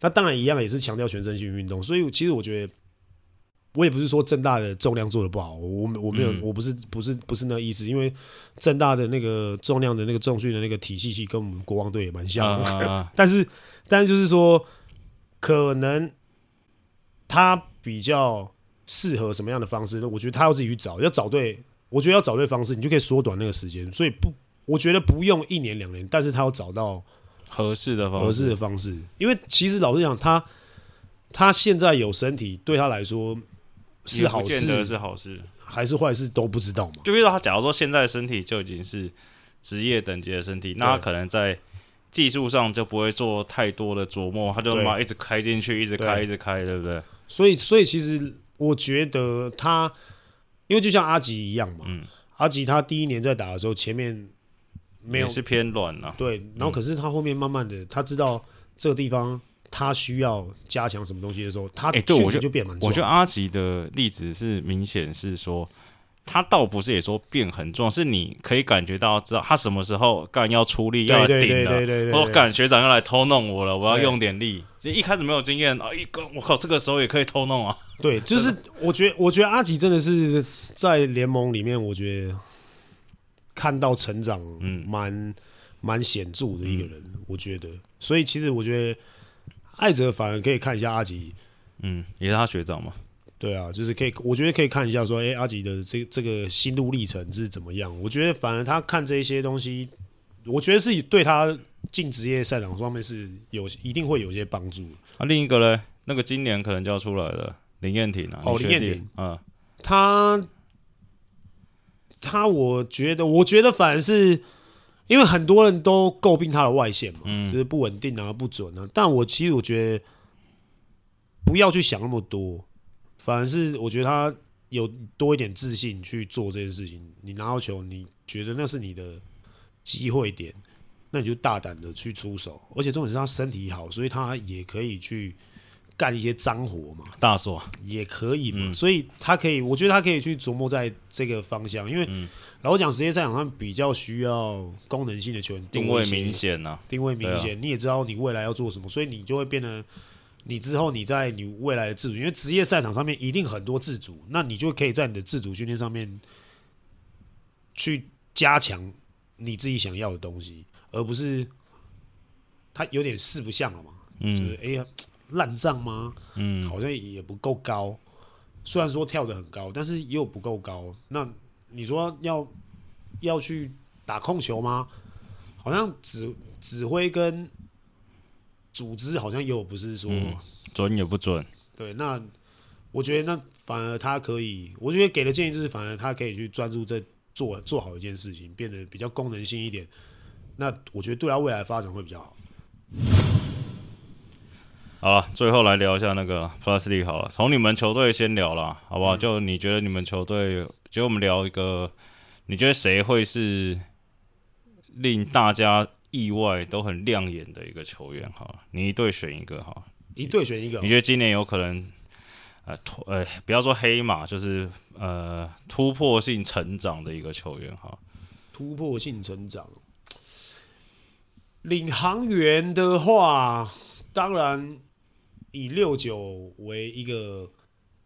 那当然一样，也是强调全身性运动。所以其实我觉得。我也不是说正大的重量做的不好，我我没有，我不是不是不是那个意思，因为正大的那个重量的那个重训的那个体系系跟我们国王队也蛮像的，(laughs) 但是但是就是说，可能他比较适合什么样的方式呢？我觉得他要自己去找，要找对，我觉得要找对方式，你就可以缩短那个时间，所以不，我觉得不用一年两年，但是他要找到合适的方合适的方式，因为其实老实讲，他他现在有身体，对他来说。是好事，是好事还是坏事都不知道嘛？就比如说他，假如说现在的身体就已经是职业等级的身体，那他可能在技术上就不会做太多的琢磨，他就嘛一直开进去，一直开，一直开，对不对？所以，所以其实我觉得他，因为就像阿吉一样嘛，嗯，阿吉他第一年在打的时候，前面没有是偏软啊，对，然后可是他后面慢慢的，他知道这个地方。他需要加强什么东西的时候，他哎，对我就变蛮重。我觉得阿吉的例子是明显是说，他倒不是也说变很重，是你可以感觉到知道他什么时候干要出力要顶了，我干学长要来偷弄我了，我要用点力。其实一开始没有经验啊，一个我靠，这个时候也可以偷弄啊。对，就是我觉得，我觉得阿吉真的是在联盟里面，我觉得看到成长，嗯，蛮蛮显著的一个人，我觉得。所以其实我觉得。艾泽反而可以看一下阿吉，嗯，也是他学长嘛。对啊，就是可以，我觉得可以看一下说，哎、欸，阿吉的这这个心路历程是怎么样？我觉得反而他看这些东西，我觉得是对他进职业赛场方面是有一定会有一些帮助。啊，另一个呢，那个今年可能就要出来了，林彦廷啊，哦，林彦廷，嗯，他他，我觉得，我觉得反而是因为很多人都诟病他的外线嘛，嗯就是不稳定啊、不准啊。但我其实我觉得不要去想那么多，反而是我觉得他有多一点自信去做这件事情。你拿到球，你觉得那是你的机会点，那你就大胆的去出手。而且重点是他身体好，所以他也可以去干一些脏活嘛。大锁，也可以嘛，嗯。所以他可以，我觉得他可以去琢磨在这个方向，因为嗯。老实讲，职业赛场上比较需要功能性的球员，定位明，显呐、啊，定位明对显，你也知道你未来要做什么，所以你就会变得，你之后你在你未来的自主，因为职业赛场上面一定很多自主，那你就可以在你的自主训练上面去加强你自己想要的东西，而不是他有点四不像了嘛，就是嗯哎呀烂账吗？嗯，好像也不够高。虽然说跳得很高，但是也有不够高。那你说要要去打控球吗？好像指指挥跟组织好像也有不是说、嗯准也不准，对。那我觉得那反而他可以，我觉得给的建议就是，反而他可以去专注在做做好一件事情，变得比较功能性一点。那我觉得对他未来发展会比较好。好了，最后来聊一下那个 Plus League 好了，从你们球队先聊了，好不好？就你觉得你们球队，就我们聊一个，你觉得谁会是令大家意外都很亮眼的一个球员？好了，你一队选一个哈，一队选一个哦，你觉得今年有可能，呃突呃，不要说黑马，就是呃突破性成长的一个球员哈？突破性成长。领航员的话，当然以六九为一个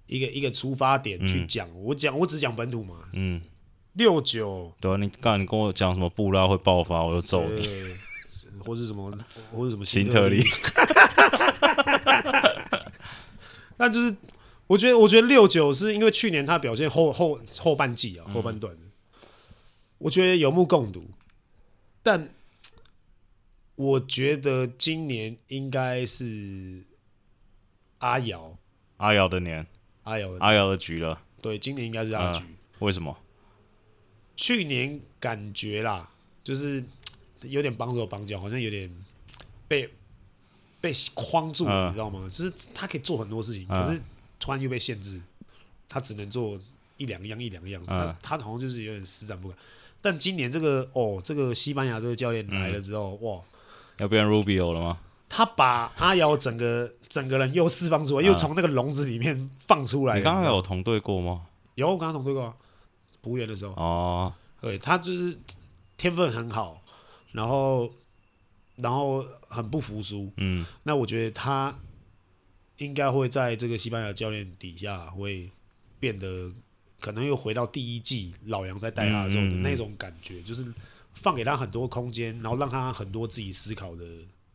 一个一个出发点去讲。我讲我只讲本土嘛，嗯，六九对啊，你刚才你跟我讲什么布拉会爆发，我就揍你。呃，或是什么或是什么新特利，(laughs) 那就是我觉得我觉得六九是因为去年他表现后后后半季啊后半段，我觉得有目共睹，但我觉得今年应该是阿瑶阿瑶的年，阿瑶的阿瑶的局了，对，今年应该是阿局。为什么？去年感觉啦，就是有点帮手帮脚，好像有点被被框住你知道吗？就是他可以做很多事情，嗯可是突然又被限制，他只能做一两样一两样，他嗯他好像就是有点施展不开。但今年这个哦，这个西班牙这个教练来了之后，哇！要变 Rubio 了吗？他把阿瑶整个整个人又释放出来，又从那个笼子里面放出来。嗯你刚刚有同队过吗？有我刚刚同队过啊，补员的时候，哦，对他就是天分很好，然后然后很不服输。嗯，那我觉得他应该会在这个西班牙教练底下会变得可能又回到第一季老杨在带他的时候的那种感觉，就是放给他很多空间，然后让他很多自己思考的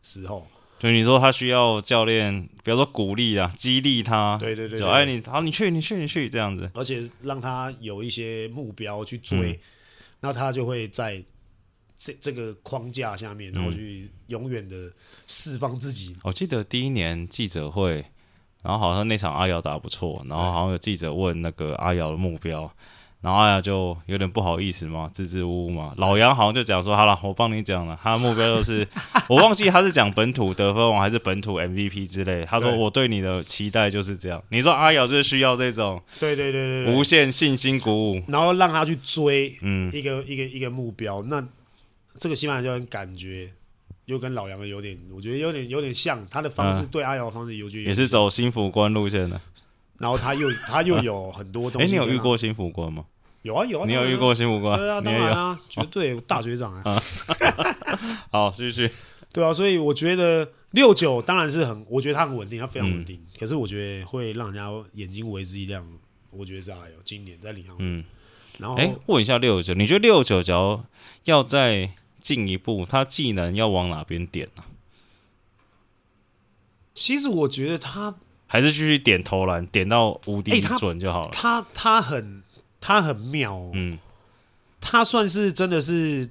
时候。就你说他需要教练，比如说鼓励啊，激励他，对对对对就哎你好，你去你去你去这样子，而且让他有一些目标去追，嗯。那他就会在这这个框架下面，然后去永远的释放自己。我记得第一年记者会，然后好像那场阿瑶打不错，然后好像有记者问那个阿瑶的目标，然后阿瑶就有点不好意思嘛，支支吾吾嘛。老杨好像就讲说，好了，我帮你讲了，他的目标就是，(laughs) 我忘记他是讲本土得分王还是本土 MVP 之类。他说我对你的期待就是这样。你说阿瑶就是需要这种对对对对对无限信心鼓舞，然后让他去追嗯，一个、一个一个目标。那这个西班牙教练感觉又跟老杨的有点，我觉得有点有点像，他的方式、嗯对阿瑶的方式有觉得也是走新辅官路线的。然后他又 (laughs) 他又有很多东西哎、西。你有遇？过新福官吗？有啊有啊，你有遇过新福官？对啊。当然啊，绝对大学长啊。(laughs) 好，继续。对啊，所以我觉得六九当然是很，我觉得他很稳定，他非常嗯稳定。可是我觉得会让人家眼睛为之一亮，我觉得是还有今年在领航。嗯，然后哎、问一下六九，你觉得六九只要要再进一步，他技能要往哪边点呢、啊？其实我觉得他还是继续点投篮，点到无敌准就好了？他他很他很妙、哦，嗯，他算是真的是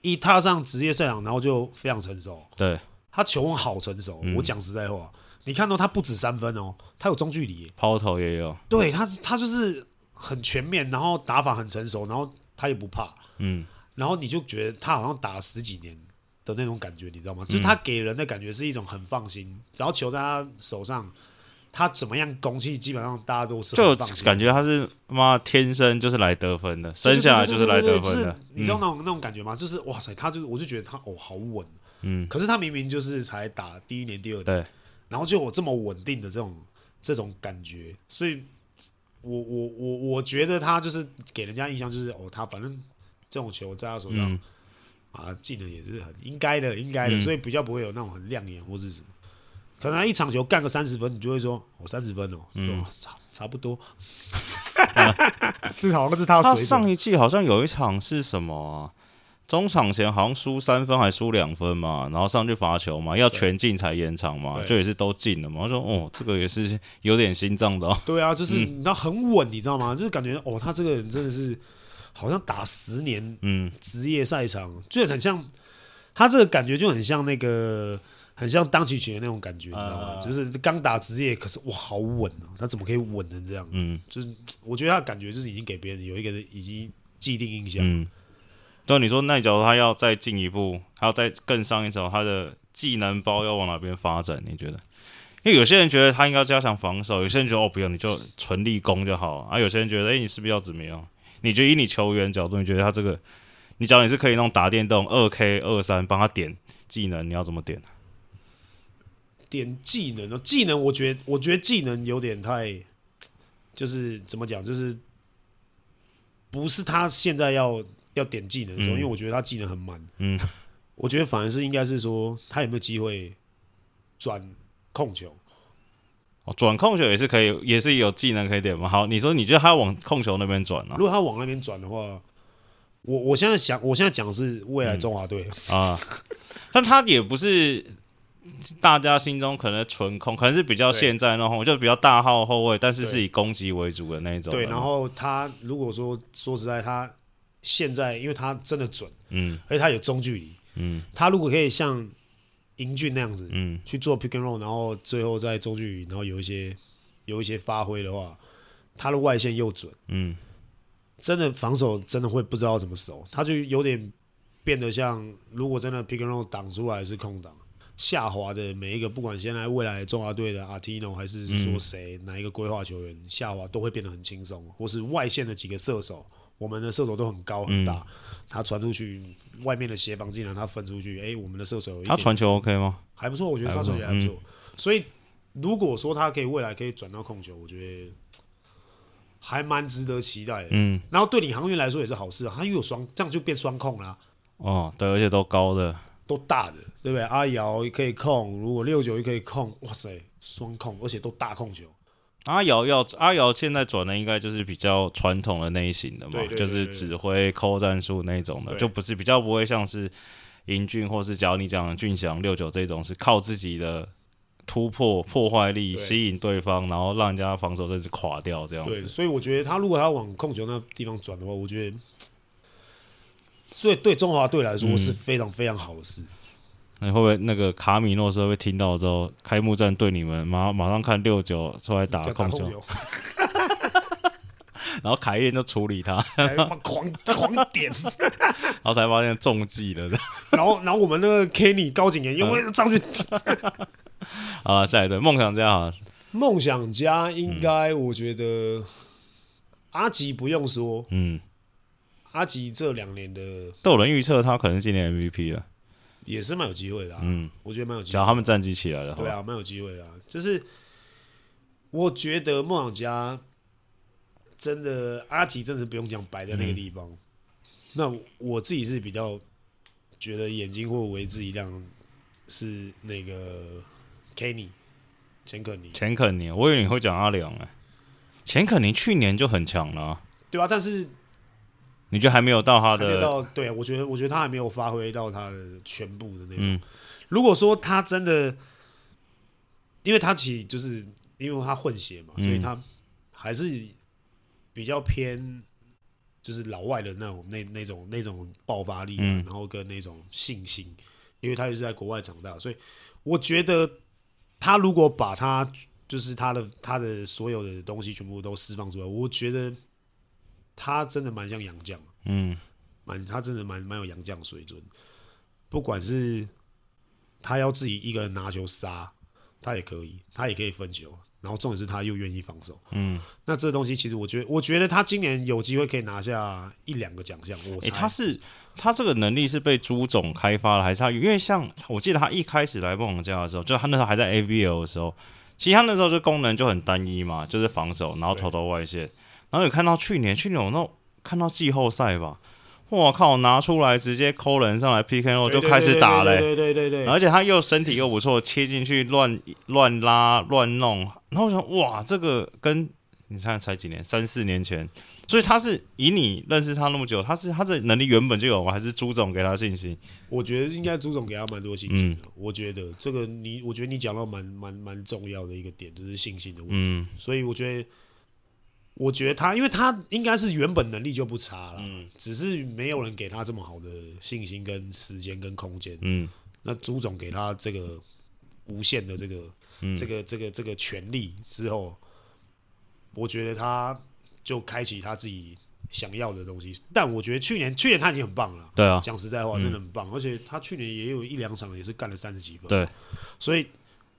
一踏上职业赛场，然后就非常成熟。对，他球风好成熟，嗯我讲实在话，你看到他不止三分哦，他有中距离，抛投也有，对他他就是很全面，然后打法很成熟，然后他也不怕。嗯，然后你就觉得他好像打了十几年的那种感觉，你知道吗？就是他给人的感觉是一种很放心，只要球在他手上，他怎么样攻击，基本上大家都是就感觉他是妈天生就是来得分的，生下来就是来得分的。你知道那种那种感觉吗？就是哇塞，他就我就觉得他哦好稳，嗯，可是他明明就是才打第一年、第二年，对，然后就有这么稳定的这种这种感觉，所以我我我我觉得他就是给人家印象就是哦，他反正这种球在他手上、嗯。啊进了也是很应该的，应该的，嗯。所以比较不会有那种很亮眼或是什么。可能他一场球干个三十分，你就会说我三十分哦，差差不多，(laughs) 至少那是他的他水准。上一季好像有一场是什么啊？中场前好像输三分还输两分嘛，然后上去罚球嘛，要全进才延长嘛，对就也是都进了嘛。我说哦，这个也是有点心脏的哦。(laughs) 对啊，就是嗯你知道很稳，你知道吗？就是感觉哦，他这个人真的是好像打十年嗯，职业赛场，就很像他这个感觉就很像那个很像当起曲的那种感觉，你知道吗？啊就是刚打职业，可是哇，好稳啊！他怎么可以稳成这样？嗯就是我觉得他的感觉就是已经给别人有一个已经既定印象。嗯，对，你说那假如他要再进一步，还要再更上一层，他的技能包要往哪边发展？你觉得？因为有些人觉得他应该加强防守，有些人觉得哦不用，你就纯立功就好啊。有些人觉得，哎，你是不是要怎么样？你觉得以你球员角度，你觉得他这个，你假如你是可以弄打电动二 K 二三帮他点技能，你要怎么点？点技能哦，技能我觉得我觉得技能有点太，就是怎么讲，就是不是他现在要要点技能的时候，嗯因为我觉得他技能很满。嗯，我觉得反而是应该是说他有没有机会转控球。哦，转控球也是可以，也是有技能可以点吗？好，你说你觉得他要往控球那边转啊如？果他往那边转的话，我我现在想，我现在讲的是未来中华队，啊，但他也不是大家心中可能纯控，可能是比较现在那种，就比较大号后卫，但是是以攻击为主的那一种。对，然后他如果说说实在，他现在因为他真的准，嗯。而且他有中距离，嗯。他如果可以像英俊那样子，嗯。去做 pick and roll，然后最后在中距离，然后有一些有一些发挥的话，他的外线又准，嗯。真的防守真的会不知道怎么守，他就有点变得像，如果真的 pick and roll 挡出来是空档，下滑的每一个，不管现在未来中华队的阿提诺还是说谁、哪一个规划球员下滑，都会变得很轻松，或是外线的几个射手，我们的射手都很高很大，他传出去，外面的协防竟然他分出去，哎、我们的射手有一点他传球 OK 吗？还不错，我觉得他传球还不错。所以如果说他可以未来可以转到控球，我觉得还蛮值得期待的。嗯，然后对领航员来说也是好事啊，他又有双，这样就变双控啦，哦，对，而且都高的，都大的，对不对？阿瑶也可以控，如果六九也可以控，哇塞，双控，而且都大控球。阿瑶要阿瑶现在转的应该就是比较传统的那一型的嘛，对对对就是指挥、扣战术那一种的，就不是比较不会像是英俊或是假如你讲的俊祥六九这种是靠自己的突破、破坏力吸引对方，然后让人家防守甚至垮掉这样对，子。所以我觉得他如果他往控球那地方转的话，我觉得，所以对中华队来说是非常非常好的事。那你会不会那个卡米诺斯会听到之后，开幕战对你们马马上看六九出来打打控球，(laughs) 然后凯燕就处理他，狂狂点，(laughs) 然后才发现中计了。(laughs) 然后然后我们那个 Kenny 高景言有没有上去？好了，下一队梦想家。好了，梦想家应该我觉得阿吉不用说，嗯，阿吉这两年的都有人预测他可能是今年 MVP 了。也是蛮有机会的、啊，嗯，我觉得蛮有机会只。要他们战绩起来了，对啊，蛮有机会的、啊。就是我觉得梦想家真的阿吉真的是不用讲摆在那个地方。嗯那我自己是比较觉得眼睛或为之一亮，是那个 Kenny 钱肯尼，钱肯尼，我以为你会讲阿良哎、钱肯尼去年就很强了啊、对吧、但是你觉得还没有到他的？到，对我觉得我觉得他还没有发挥到他的全部的那种。嗯如果说他真的，因为他其实就是因为他混血嘛，嗯所以他还是比较偏就是老外的那种那那种那种爆发力啊，嗯然后跟那种信心，因为他也是在国外长大，所以我觉得他如果把他就是他的他的所有的东西全部都释放出来，我觉得他真的蛮像杨绛。嗯，蛮他真的蛮蛮有杨绛水准，不管是他要自己一个人拿球杀，他也可以，他也可以分球，然后重点是他又愿意防守，嗯，那这东西其实我觉得，我觉得他今年有机会可以拿下一两个奖项。我他是他这个能力是被朱总开发了，还是他？因为像我记得他一开始来梦想家的时候，就他那时候还在 ABL 的时候，其实他那时候就功能就很单一嘛，就是防守，然后投投外线，然后有看到去年，去年我那看到季后赛吧。我靠！拿出来直接抠人上来 PK 后就开始打嘞，对对对对，而且他又身体又不错，切进去乱乱拉乱弄。然后我想，哇，这个跟你看才几年，三四年前，所以他是以你认识他那么久，他是他的能力原本就有吗？还是朱总给他信心？我觉得应该朱总给他蛮多信心的。我觉得这个你，我觉得你讲到蛮蛮蛮重要的一个点，就是信心的问题。嗯，所以我觉得。我觉得他，因为他应该是原本能力就不差了，嗯，只是没有人给他这么好的信心、跟时间、跟空间，嗯，那朱总给他这个无限的这个、嗯、这个、这个、这个权利之后，我觉得他就开启他自己想要的东西。但我觉得去年，去年他已经很棒了，对啊，讲实在话，真的很棒，嗯、而且他去年也有一两场也是干了三十几分，对，所以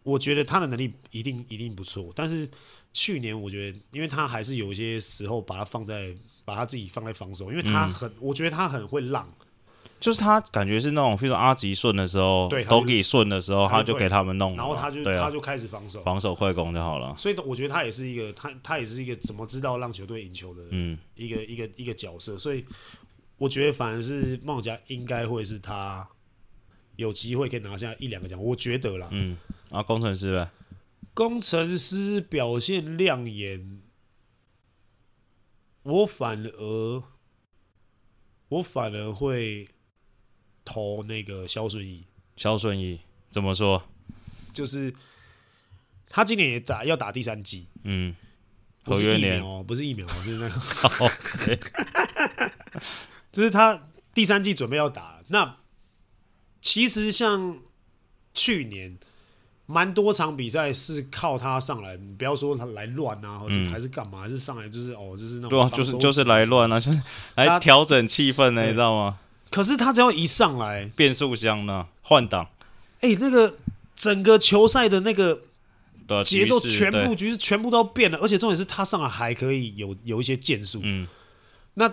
我觉得他的能力一定一定不错，但是。去年我觉得，因为他还是有一些时候把他放在，把他自己放在防守，因为他很，嗯、我觉得他很会浪，就是他感觉是那种，比如说阿吉顺的时候，对，都给顺的时候，他就，他就给他们弄，然后他就、啊、他就开始防守，防守快攻就好了。所以我觉得他也是一个，他他也是一个怎么知道让球队赢球的，嗯，一个一个一个角色。所以我觉得反而是梦想家应该会是他有机会可以拿下一两个奖，我觉得啦，嗯，啊，工程师呗。工程师表现亮眼，我反而我反而会投那个肖顺义。肖顺义怎么说？就是他今年也打要打第三季，嗯，不是疫苗，不是疫苗，就是那个 (laughs) (laughs) 就是他第三季准备要打。那其实像去年。蛮多场比赛是靠他上来，你不要说他来乱啊，或是还是干嘛，还是上来就是哦，就是那种对啊，就是就是来乱啊，就是 (laughs) 来调整气氛呢，你知道吗？可是他只要一上来，变速箱呢，换挡，哎，那个整个球赛的那个节奏全部局势全部都变了，而且重点是他上来还可以有有一些建树，嗯，那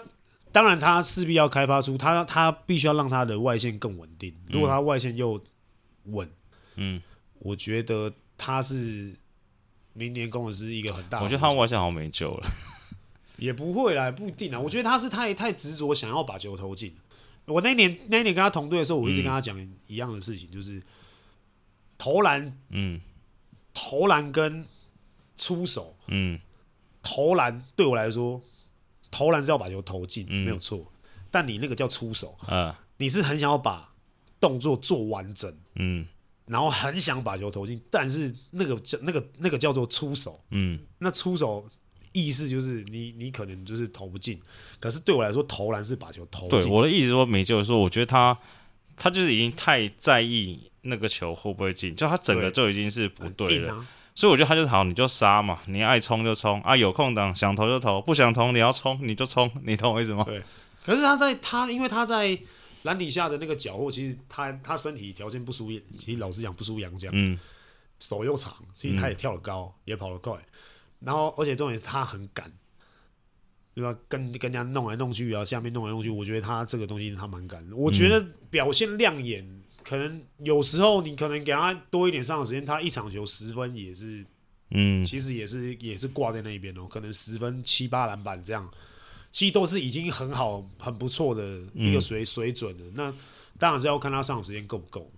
当然他势必要开发出他他必须要让他的外线更稳定，如果他外线又稳，嗯。我觉得他是明年工程师一个很大的。我觉得他外线好像没救了，也不会啦，不一定啊。我觉得他是太太执着，想要把球投进。我那年那年跟他同队的时候，我一直跟他讲一样的事情，就是投篮，嗯，投篮跟出手，嗯，投篮对我来说，投篮是要把球投进，没有错。但你那个叫出手，啊，你是很想要把动作做完整，嗯。然后很想把球投进，但是那个叫那个那个叫做出手，嗯，那出手意思就是你你可能就是投不进，可是对我来说投篮是把球投进。对，我的意思说没救，说我觉得他他就是已经太在意那个球会不会进，就他整个就已经是不对了，啊、所以我觉得他就好，你就杀嘛，你爱冲就冲啊，有空档想投就投，不想投你要冲你就冲，你懂我意思吗？对，可是他在他因为他在。篮底下的那个脚后，其实他他身体条件不输，其实老实讲不输杨将，嗯，手又长，其实他也跳得高，嗯、也跑得快，然后而且重点是他很敢，对吧？跟跟人家弄来弄去啊，下面弄来弄去，我觉得他这个东西他蛮敢的。我觉得表现亮眼，嗯、可能有时候你可能给他多一点上场时间，他一场球十分也是，嗯，其实也是也是挂在那边哦，可能十分七八篮板这样。其实都是已经很好、很不错的一个水水准了。那当然是要看他上场时间够不够。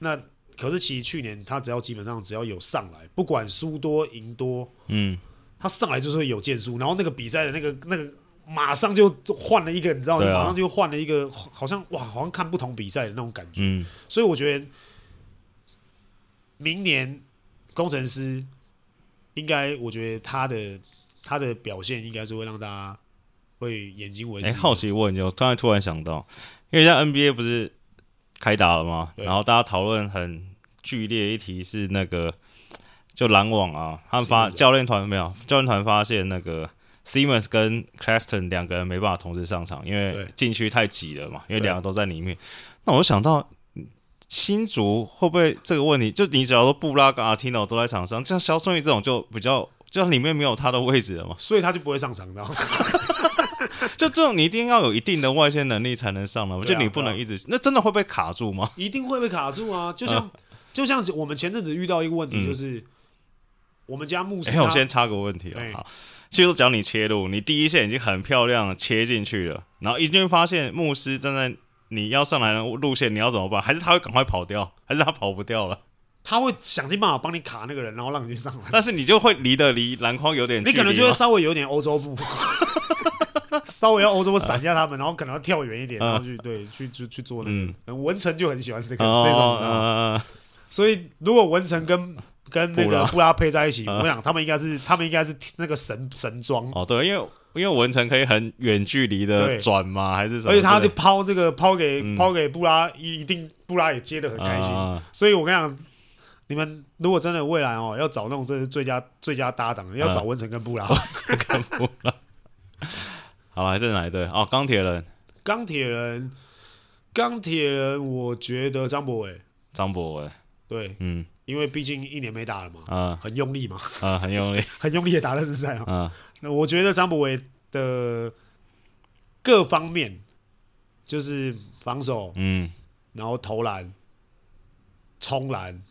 那可是其实去年他只要基本上只要有上来，不管输多赢多，嗯，他上来就是会有建树。然后那个比赛的那个那个马上就换了一个，你知道吗？马上就换了一个，好像哇，好像看不同比赛的那种感觉。所以我觉得明年工程师应该，我觉得他的他的表现应该是会让大家。会眼睛为之。哎，好奇问就，刚才突然想到，因为像 NBA 不是开打了吗？然后大家讨论很剧烈，一题是那个就篮网啊，他们发教练团没有，教练团发现那个 Simmons 跟 Claston 两个人没办法同时上场，因为对禁区太挤了嘛，因为两个都在里面。那我就想到新竹会不会这个问题？就你只要说布拉跟阿提诺都在场上，像肖顺义这种就比较，就里面没有他的位置了嘛，所以他就不会上场，知道吗？(laughs) 就这种你一定要有一定的外线能力才能上了，就你不能一直，那真的会被卡住吗？一定会被卡住啊！(laughs) 就像就像我们前阵子遇到一个问题，就是我们家牧师。哎，我先插个问题啊，好。其实只要你切入，你第一线已经很漂亮的切进去了，然后一定会发现牧师站在你要上来的路线，你要怎么办？还是他会赶快跑掉？还是他跑不掉了？他会想尽办法帮你卡那个人，然后让你上来。但是你就会离得离篮筐有点，你可能就会稍微有点欧洲步，(laughs) 稍微要欧洲步闪一下他们，然后可能要跳远一点，然后去对去去去做那个。文成就很喜欢这个这种，所以如果文成跟跟那个布拉。配在一起，我想他们应该是他们应该是那个神神装。哦，对，因为因为文成可以很远距离的转嘛，还是什么？而且他就抛这个抛给抛给布拉，一一定布拉也接的很开心。所以我跟你讲，你们如果真的未来哦要找那种这是最佳最佳搭档，要找文成跟布拉。(laughs) 跟布拉。好了，还是哪一队？哦，钢铁人。钢铁人，钢铁人，我觉得张博伟。张博伟。对，嗯。因为毕竟一年没打了嘛，啊，很用力嘛，啊，很用力，(laughs) 很用力的打热身赛啊。那我觉得张博伟的各方面，就是防守，嗯，然后投篮、冲篮，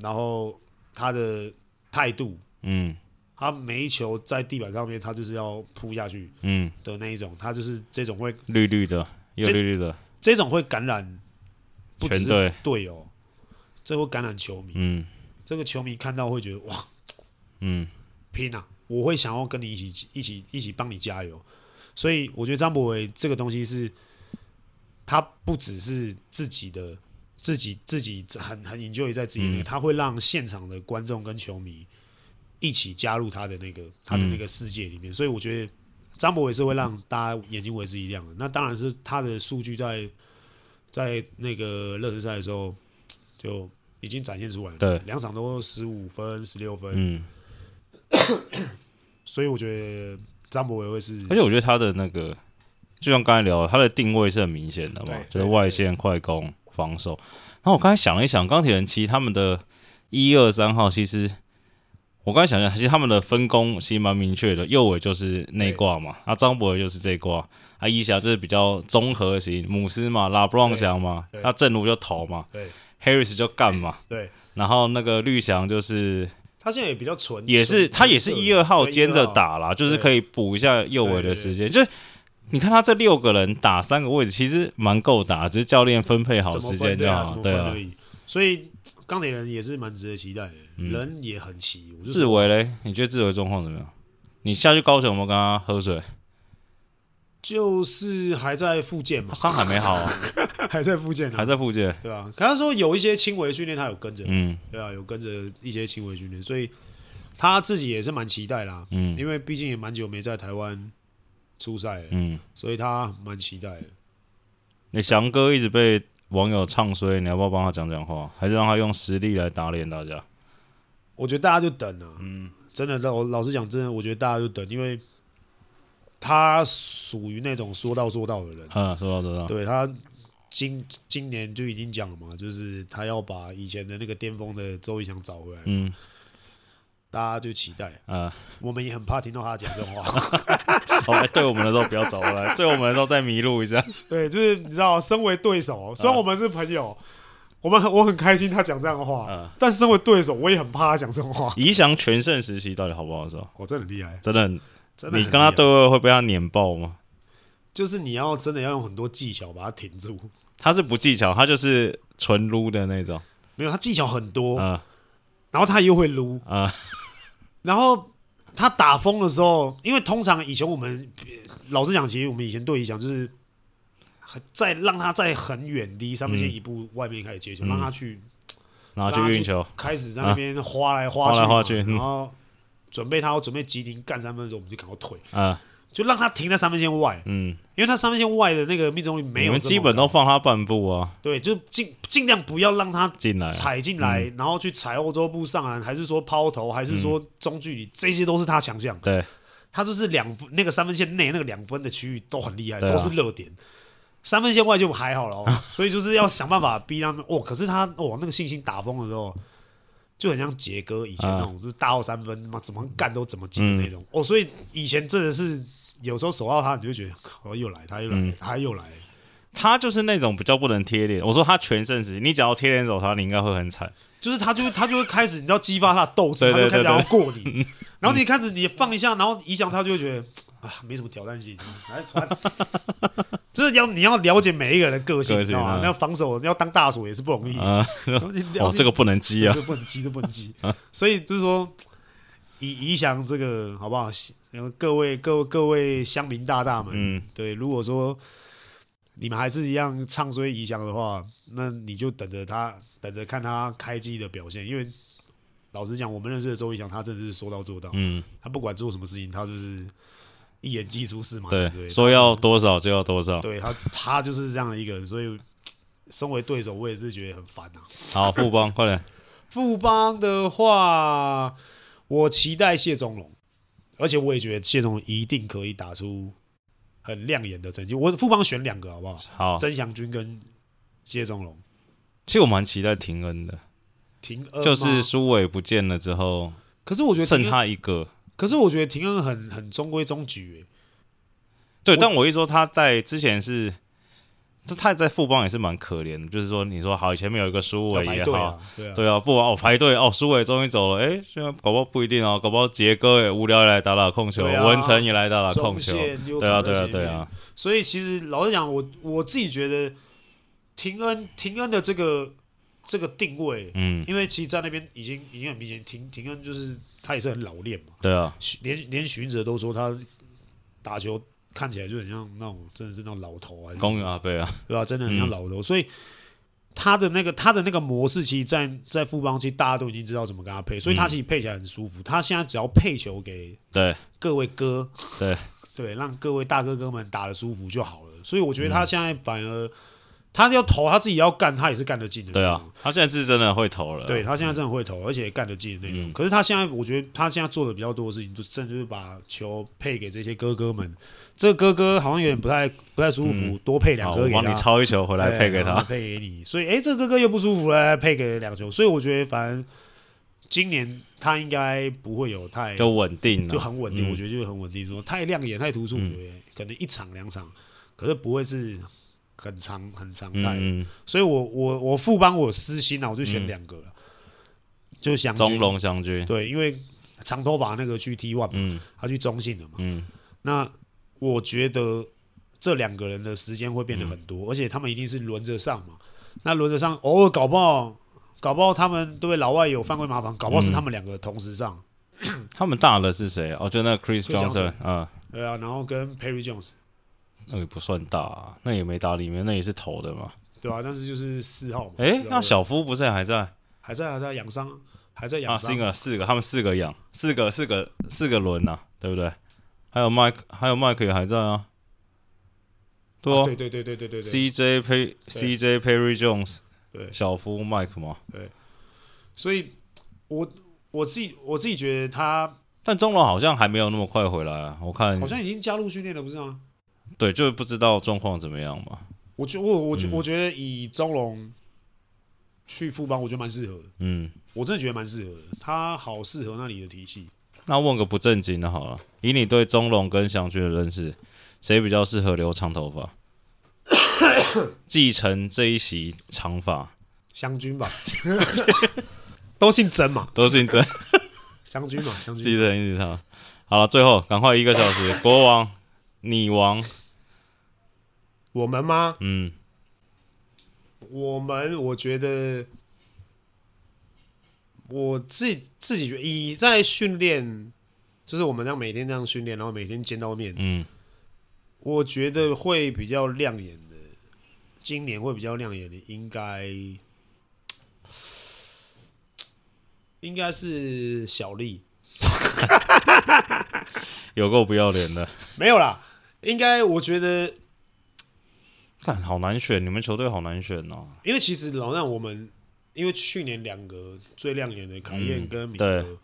然后他的态度，嗯，他每一球在地板上面，他就是要扑下去，嗯。的那一种，他就是这种会绿绿的，有绿绿的，这种会感染不只是队友。这会感染球迷，嗯，这个球迷看到会觉得哇，嗯，拼啊！我会想要跟你一起一起一起帮你加油，所以我觉得张博伟这个东西是，他不只是自己的自己自己很很 enjoy 在自己那个，他会让现场的观众跟球迷一起加入他的那个他的那个世界里面，所以我觉得张博伟是会让大家眼睛为之一亮的。那当然是他的数据在在那个热身赛的时候就。已经展现出来了，对，两场都十五分、十六分，嗯，(coughs) 所以我觉得张博伟会是，而且我觉得他的那个，就像刚才聊的，他的定位是很明显的嘛，就是外线快攻、防守。然后我刚才想了一想，钢铁人其实他们的一二三号，其实我刚才想想，其实他们的分工其实蛮明确的，右尾就是内挂嘛，那张博伟就是这挂，啊，一侠就是比较综合型，姆斯嘛，拉布朗翔嘛，那正如就投嘛，对。Harris 就干嘛？对，(laughs) 然后那个绿翔就是他现在也比较纯，也是他也是一二号兼着打啦，就是可以补一下右尾的时间。就是你看他这六个人打三个位置，其实蛮够打，只是教练分配好时间就好。对啊，所以钢铁人也是蛮值得期待的，人也很齐。志伟嘞，你觉得志伟状况怎么样？你下去高雄有没有跟他喝水？就是还在复健嘛，伤还没好 (laughs) 啊，还在复健，还在复健，对吧？他说有一些轻微训练，他有跟着，嗯，对啊，有跟着一些轻微训练，所以他自己也是蛮期待啦，嗯，因为毕竟也蛮久没在台湾出赛，嗯，所以他蛮期待的。你翔哥一直被网友唱衰，你要不要帮他讲讲话，还是让他用实力来打脸大家？我觉得大家就等啊，嗯，真的，我老实讲，真的，我觉得大家就等，因为。他属于那种说到做到的人，嗯，说到做到。对，他今今年就已经讲了嘛，就是他要把以前的那个巅峰的周一翔找回来。嗯，大家就期待。嗯，我们也很怕听到他讲这种话。(laughs) 哦，哎，对我们的时候不要找回来，对我们的时候再迷路一下。(laughs) 对，就是你知道，身为对手，虽然我们是朋友，我们很我很开心他讲这样的话。嗯，但是身为对手，我也很怕他讲这种话。宜翔全盛时期到底好不好？是吧？我真的很厉害，真的很。你跟他对位会被他碾爆吗？就是你要真的要用很多技巧把他挺住。他是不技巧，他就是纯撸的那种。没有，他技巧很多，嗯，然后他又会撸，啊，然后他打风的时候，因为通常以前我们老实讲，其实我们以前对仪翔就是在让他在很远离上面先一步外面开始接球，让他去，然后就运球，开始在那边花来花去，花去然后。准备他要准备急停干三分的时候，我们就赶快退。啊，就让他停在三分线外。嗯，因为他三分线外的那个命中率没有，基本都放他半步啊。对，就尽尽量不要让他进来踩进来，然后去踩欧洲步上篮，还是说抛投，还是说中距离，这些都是他强项。对，他就是两分那个三分线内那个两分的区域都很厉害，对啊都是热点。三分线外就还好了、哦，(laughs) 所以就是要想办法逼他们。哦，可是他哦，那个信心打疯的时候，就很像杰哥以前那种，啊就是大号三分，嘛怎么干都怎么进的那种。嗯、哦，所以以前真的是有时候守到他，你就觉得哦又来，他又来，嗯、他又来。他就是那种比较不能贴脸。我说他全盛时期，你只要贴脸守他，你应该会很惨。就是他就会他就会开始，你知道激发他的斗志，他就开始要过你。(laughs) 然后你开始你放一下，然后一想他就会觉得。啊，没什么挑战性，来传，(laughs) 就是要你要了解每一个人的个性，知道吗？那防守要当大锁也是不容易。啊、(laughs) 哦，这个不能激啊，这不能激，这不能激。所以就是说，以以想这个好不好？各位各位各位乡民大大们，嗯，对，如果说你们还是一样唱衰宜祥的话，那你就等着他，等着看他开机的表现。因为老实讲，我们认识的周宜祥，他真的是说到做到。嗯，他不管做什么事情，他就是。一言既出驷马对，对，说要多少就要多少。对他，他就是这样的一个人，所以身为对手，我也是觉得很烦啊。好，富邦快点。(laughs) 富邦的话，我期待谢宗龙，而且我也觉得谢宗龙一定可以打出很亮眼的成绩。我副帮选两个好不好？好，曾祥军跟谢宗龙。其实我蛮期待廷恩的，廷恩就是苏伟不见了之后，可是我觉得剩他一个。可是我觉得廷恩很很中规中矩，欸，对，但我一说他在之前是，这他在富邦也是蛮可怜的，就是说你说好，前面有一个苏伟也好，啊对啊，对啊，不玩哦排队哦，苏伟终于走了，哎，现在搞不好不一定哦，搞不好杰哥也无聊也来打打控球，啊，文成也来打打控球，对啊对啊对啊，所以其实老实讲，我我自己觉得廷恩廷恩的这个这个定位，嗯，因为其实在那边已经已经很明显，廷廷恩就是。他也是很老练嘛，对啊，连连许哲都说他打球看起来就很像那种真的是那种老头啊，公园阿伯啊，对吧、啊？真的很像老头，嗯、所以他的那个他的那个模式，其实在，在在富邦，其实大家都已经知道怎么跟他配，所以他其实配起来很舒服。嗯、他现在只要配球给对各位哥，对对，让各位大哥哥们打的舒服就好了。所以我觉得他现在反而。他要投，他自己要干，他也是干得进的。对啊，他现在是真的会投了。对，他现在真的会投，而且干得进的那种。嗯、可是他现在，我觉得他现在做的比较多的事情，就真的就是把球配给这些哥哥们。这个哥哥好像有点不太不太舒服，嗯、多配两个给他。帮你抄一球回来配给他，配给你。所以，哎、欸，这个哥哥又不舒服了，配给两球。所以我觉得，反正今年他应该不会有太就稳定，就很稳定。嗯、我觉得就很稳定，说太亮眼、太突出，我觉得可能一场两场，可是不会是。很常很常态，嗯、所以我我我副帮我私心啊，我就选两个了，嗯、就祥军。中龙祥军，对，因为长头发那个去 T one 嘛，嗯、他去中信了嘛，嗯、那我觉得这两个人的时间会变得很多，嗯、而且他们一定是轮着上嘛，那轮着上，偶尔搞不好搞不好他们对老外有犯规麻烦，搞不好是他们两个同时上，嗯、他们大的是谁？哦，就那个 Chris Johnson，嗯，对啊，然后跟 Perry Jones。那也不算大，啊，那也没打里面，那也是投的嘛，对啊，但是就是四号嘛。哎、欸，那小夫不是还在？还在，还在养伤，还在养伤。啊，四个，四个，他们四个养，四个，四个，四个轮呐，对不对？还有 Mike，还有 Mike 也还在啊。对啊，对对对对对对对。CJ P，CJ Perry Jones，对，小夫 Mike 嘛。对。所以我我自己我自己觉得他。但中龙好像还没有那么快回来啊，我看好像已经加入训练了，不是吗？对，就是不知道状况怎么样嘛。我觉我我觉我觉得以中龙去富邦，我觉得蛮适合的。嗯，我真的觉得蛮适合的，他好适合那里的体系。那问个不正经的好了，以你对中龙跟祥军的认识，谁比较适合留长头发，(coughs) 继承这一袭长发？祥军吧，(laughs) 都姓曾嘛，(laughs) 都姓曾。祥军嘛，祥军。继承一直他。好了，最后赶快一个小时，国王。女王，我们吗？嗯，我们，我觉得我自己自己觉得，以在训练，就是我们这样每天这样训练，然后每天见到面，嗯，我觉得会比较亮眼的，今年会比较亮眼的，应该应该是小丽。(laughs) 有够不要脸的，没有啦，应该我觉得，看好难选，你们球队好难选哦。因为其实老让我们，因为去年两个最亮眼的凯燕跟米德，嗯、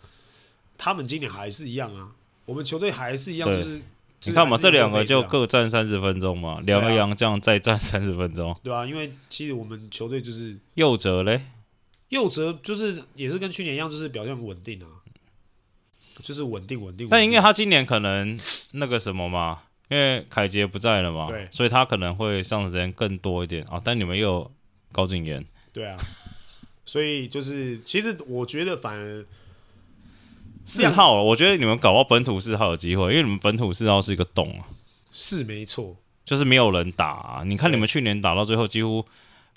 他们今年还是一样啊，我们球队还是一样，对就是你看嘛，这两个就各各站三十分钟嘛，两个洋将再站三十分钟，对啊，因为其实我们球队就是右哲嘞，右哲就是也是跟去年一样，就是表现很稳定啊，就是稳定稳定。但因为他今年可能那个什么嘛，因为凯杰不在了嘛，对。所以他可能会上的时间更多一点。啊。但你们又有高景言，对啊，所以就是其实我觉得反而四号，我觉得你们搞到本土四号有机会，因为你们本土四号是一个洞啊，是没错，就是没有人打、啊。你看你们去年打到最后，几乎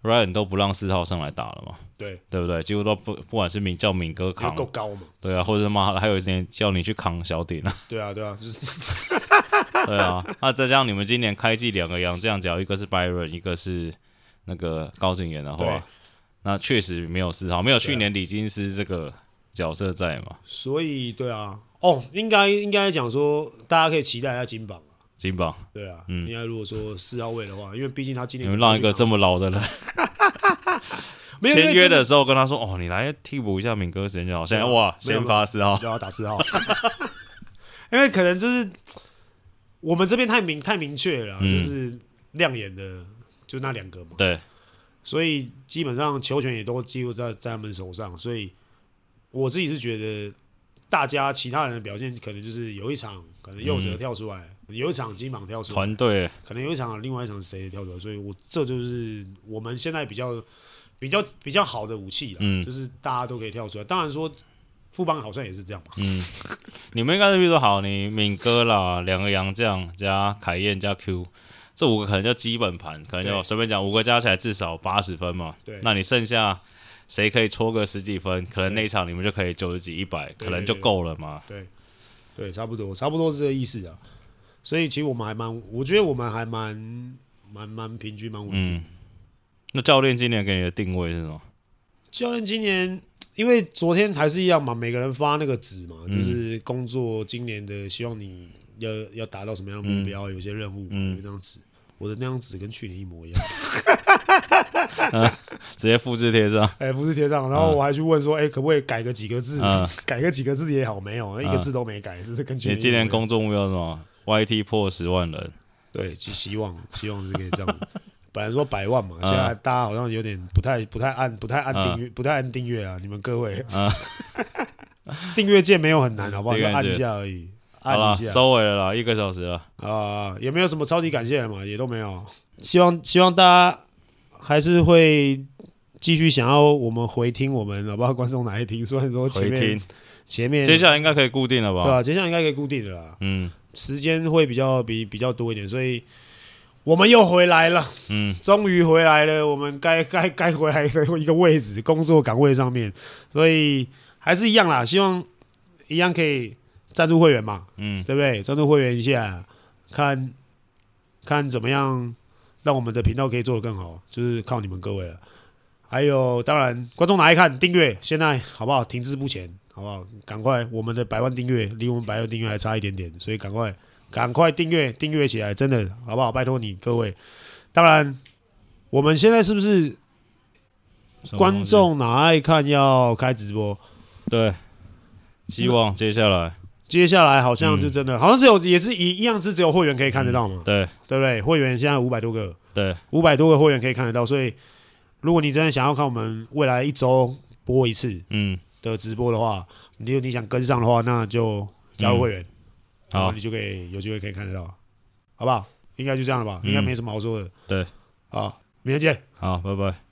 Ryan 都不让四号上来打了嘛，对。对不对？几乎都不不管是名叫敏哥扛，够高嘛，对啊，或者是妈还有一些叫你去扛小顶啊，对啊对啊，就是 (laughs) 对啊。那再加上你们今年开季两个洋将角，一个是 Byron，一个是那个高景言的话，那确实没有四号，没有去年李金斯这个角色在嘛。所以对啊，哦，应该应该讲说，大家可以期待一下金榜啊，金榜，对啊，嗯。应该如果说四号位的话，因为毕竟他今年你们让一个这么老的人。(laughs) 没有签约的时候跟他说：“哦，你来替补一下敏哥时间就好。”现在哇，先发四号，就要打四号，(laughs) 因为可能就是我们这边太明太明确了，嗯。就是亮眼的就那两个嘛，对，所以基本上球权也都几乎在在他们手上，所以我自己是觉得大家其他人的表现可能就是有一场可能右折跳出来，有一场金榜跳出来，团队。可能有一场另外一场谁跳出来，所以我这就是我们现在比较比较比较好的武器了，嗯。就是大家都可以跳出来。当然说富邦好像也是这样嘛，嗯，你们应该是比如说好，你敏哥啦，两个洋将加凯燕加 Q，这五个可能叫基本盘，可能就随便讲五个加起来至少八十分嘛。对那你剩下谁可以戳个十几分，可能那一场你们就可以九十几、一百，可能就够了嘛。对对，差不多差不多是这个意思啊。所以其实我们还蛮，我觉得我们还蛮蛮蛮平均，蛮稳定。嗯，那教练今年给你的定位是什么？教练今年因为昨天还是一样嘛，每个人发那个纸嘛，嗯就是工作今年的希望你要要达到什么样的目标，有些任务，嗯有一张纸。我的那张纸跟去年一模一样，(laughs) 直接复制贴上。哎、复制贴上，然后我还去问说，哎、可不可以改个几个字，嗯 (laughs) 改个几个字也好，没有，一个字都没改，就是跟去年。你今年工作目标是什么？YT 破十万人。对，希希望希望是可以这样子。本来说百万嘛，嗯现在大家好像有点不太不太按不太按订阅不太按订阅啊，你们各位，嗯 (laughs) 订阅键没有很难，好不好？就按一下而已，按一下收尾了啦，一个小时了。啊，也没有什么超级感谢的嘛，也都没有。希望希望大家还是会继续想要我们回听我们，好不好？观众哪一听？虽然说前面，前面接下来应该可以固定了吧？对吧？接下来应该可以固定的啦，嗯时间会比较比比较多一点，所以我们又回来了。嗯，终于回来了，我们该该该回来的一个位置，工作岗位上面，所以还是一样啦，希望一样可以赞助会员嘛，嗯，对不对？赞助会员一下，看看怎么样让我们的频道可以做得更好，就是靠你们各位了。还有，当然观众哪爱看订阅，现在好不好？停滞不前，好不好？赶快，我们的百万订阅离我们百万订阅还差一点点，所以赶快赶快订阅订阅起来，真的好不好？拜托你各位。当然，我们现在是不是观众哪爱看要开直播？对，希望接下来。接下来好像就真的，好像是有也是一一样是只有会员可以看得到嘛，对。对不对？会员现在五百多个，对，五百多个会员可以看得到，所以如果你真的想要看我们未来一周播一次嗯，的直播的话，你有你想跟上的话，那就加入会员，然后好你，就可以有机会可以看得到，好不好？应该就这样了吧，嗯应该没什么好说的。对，好，明天见。好，拜拜。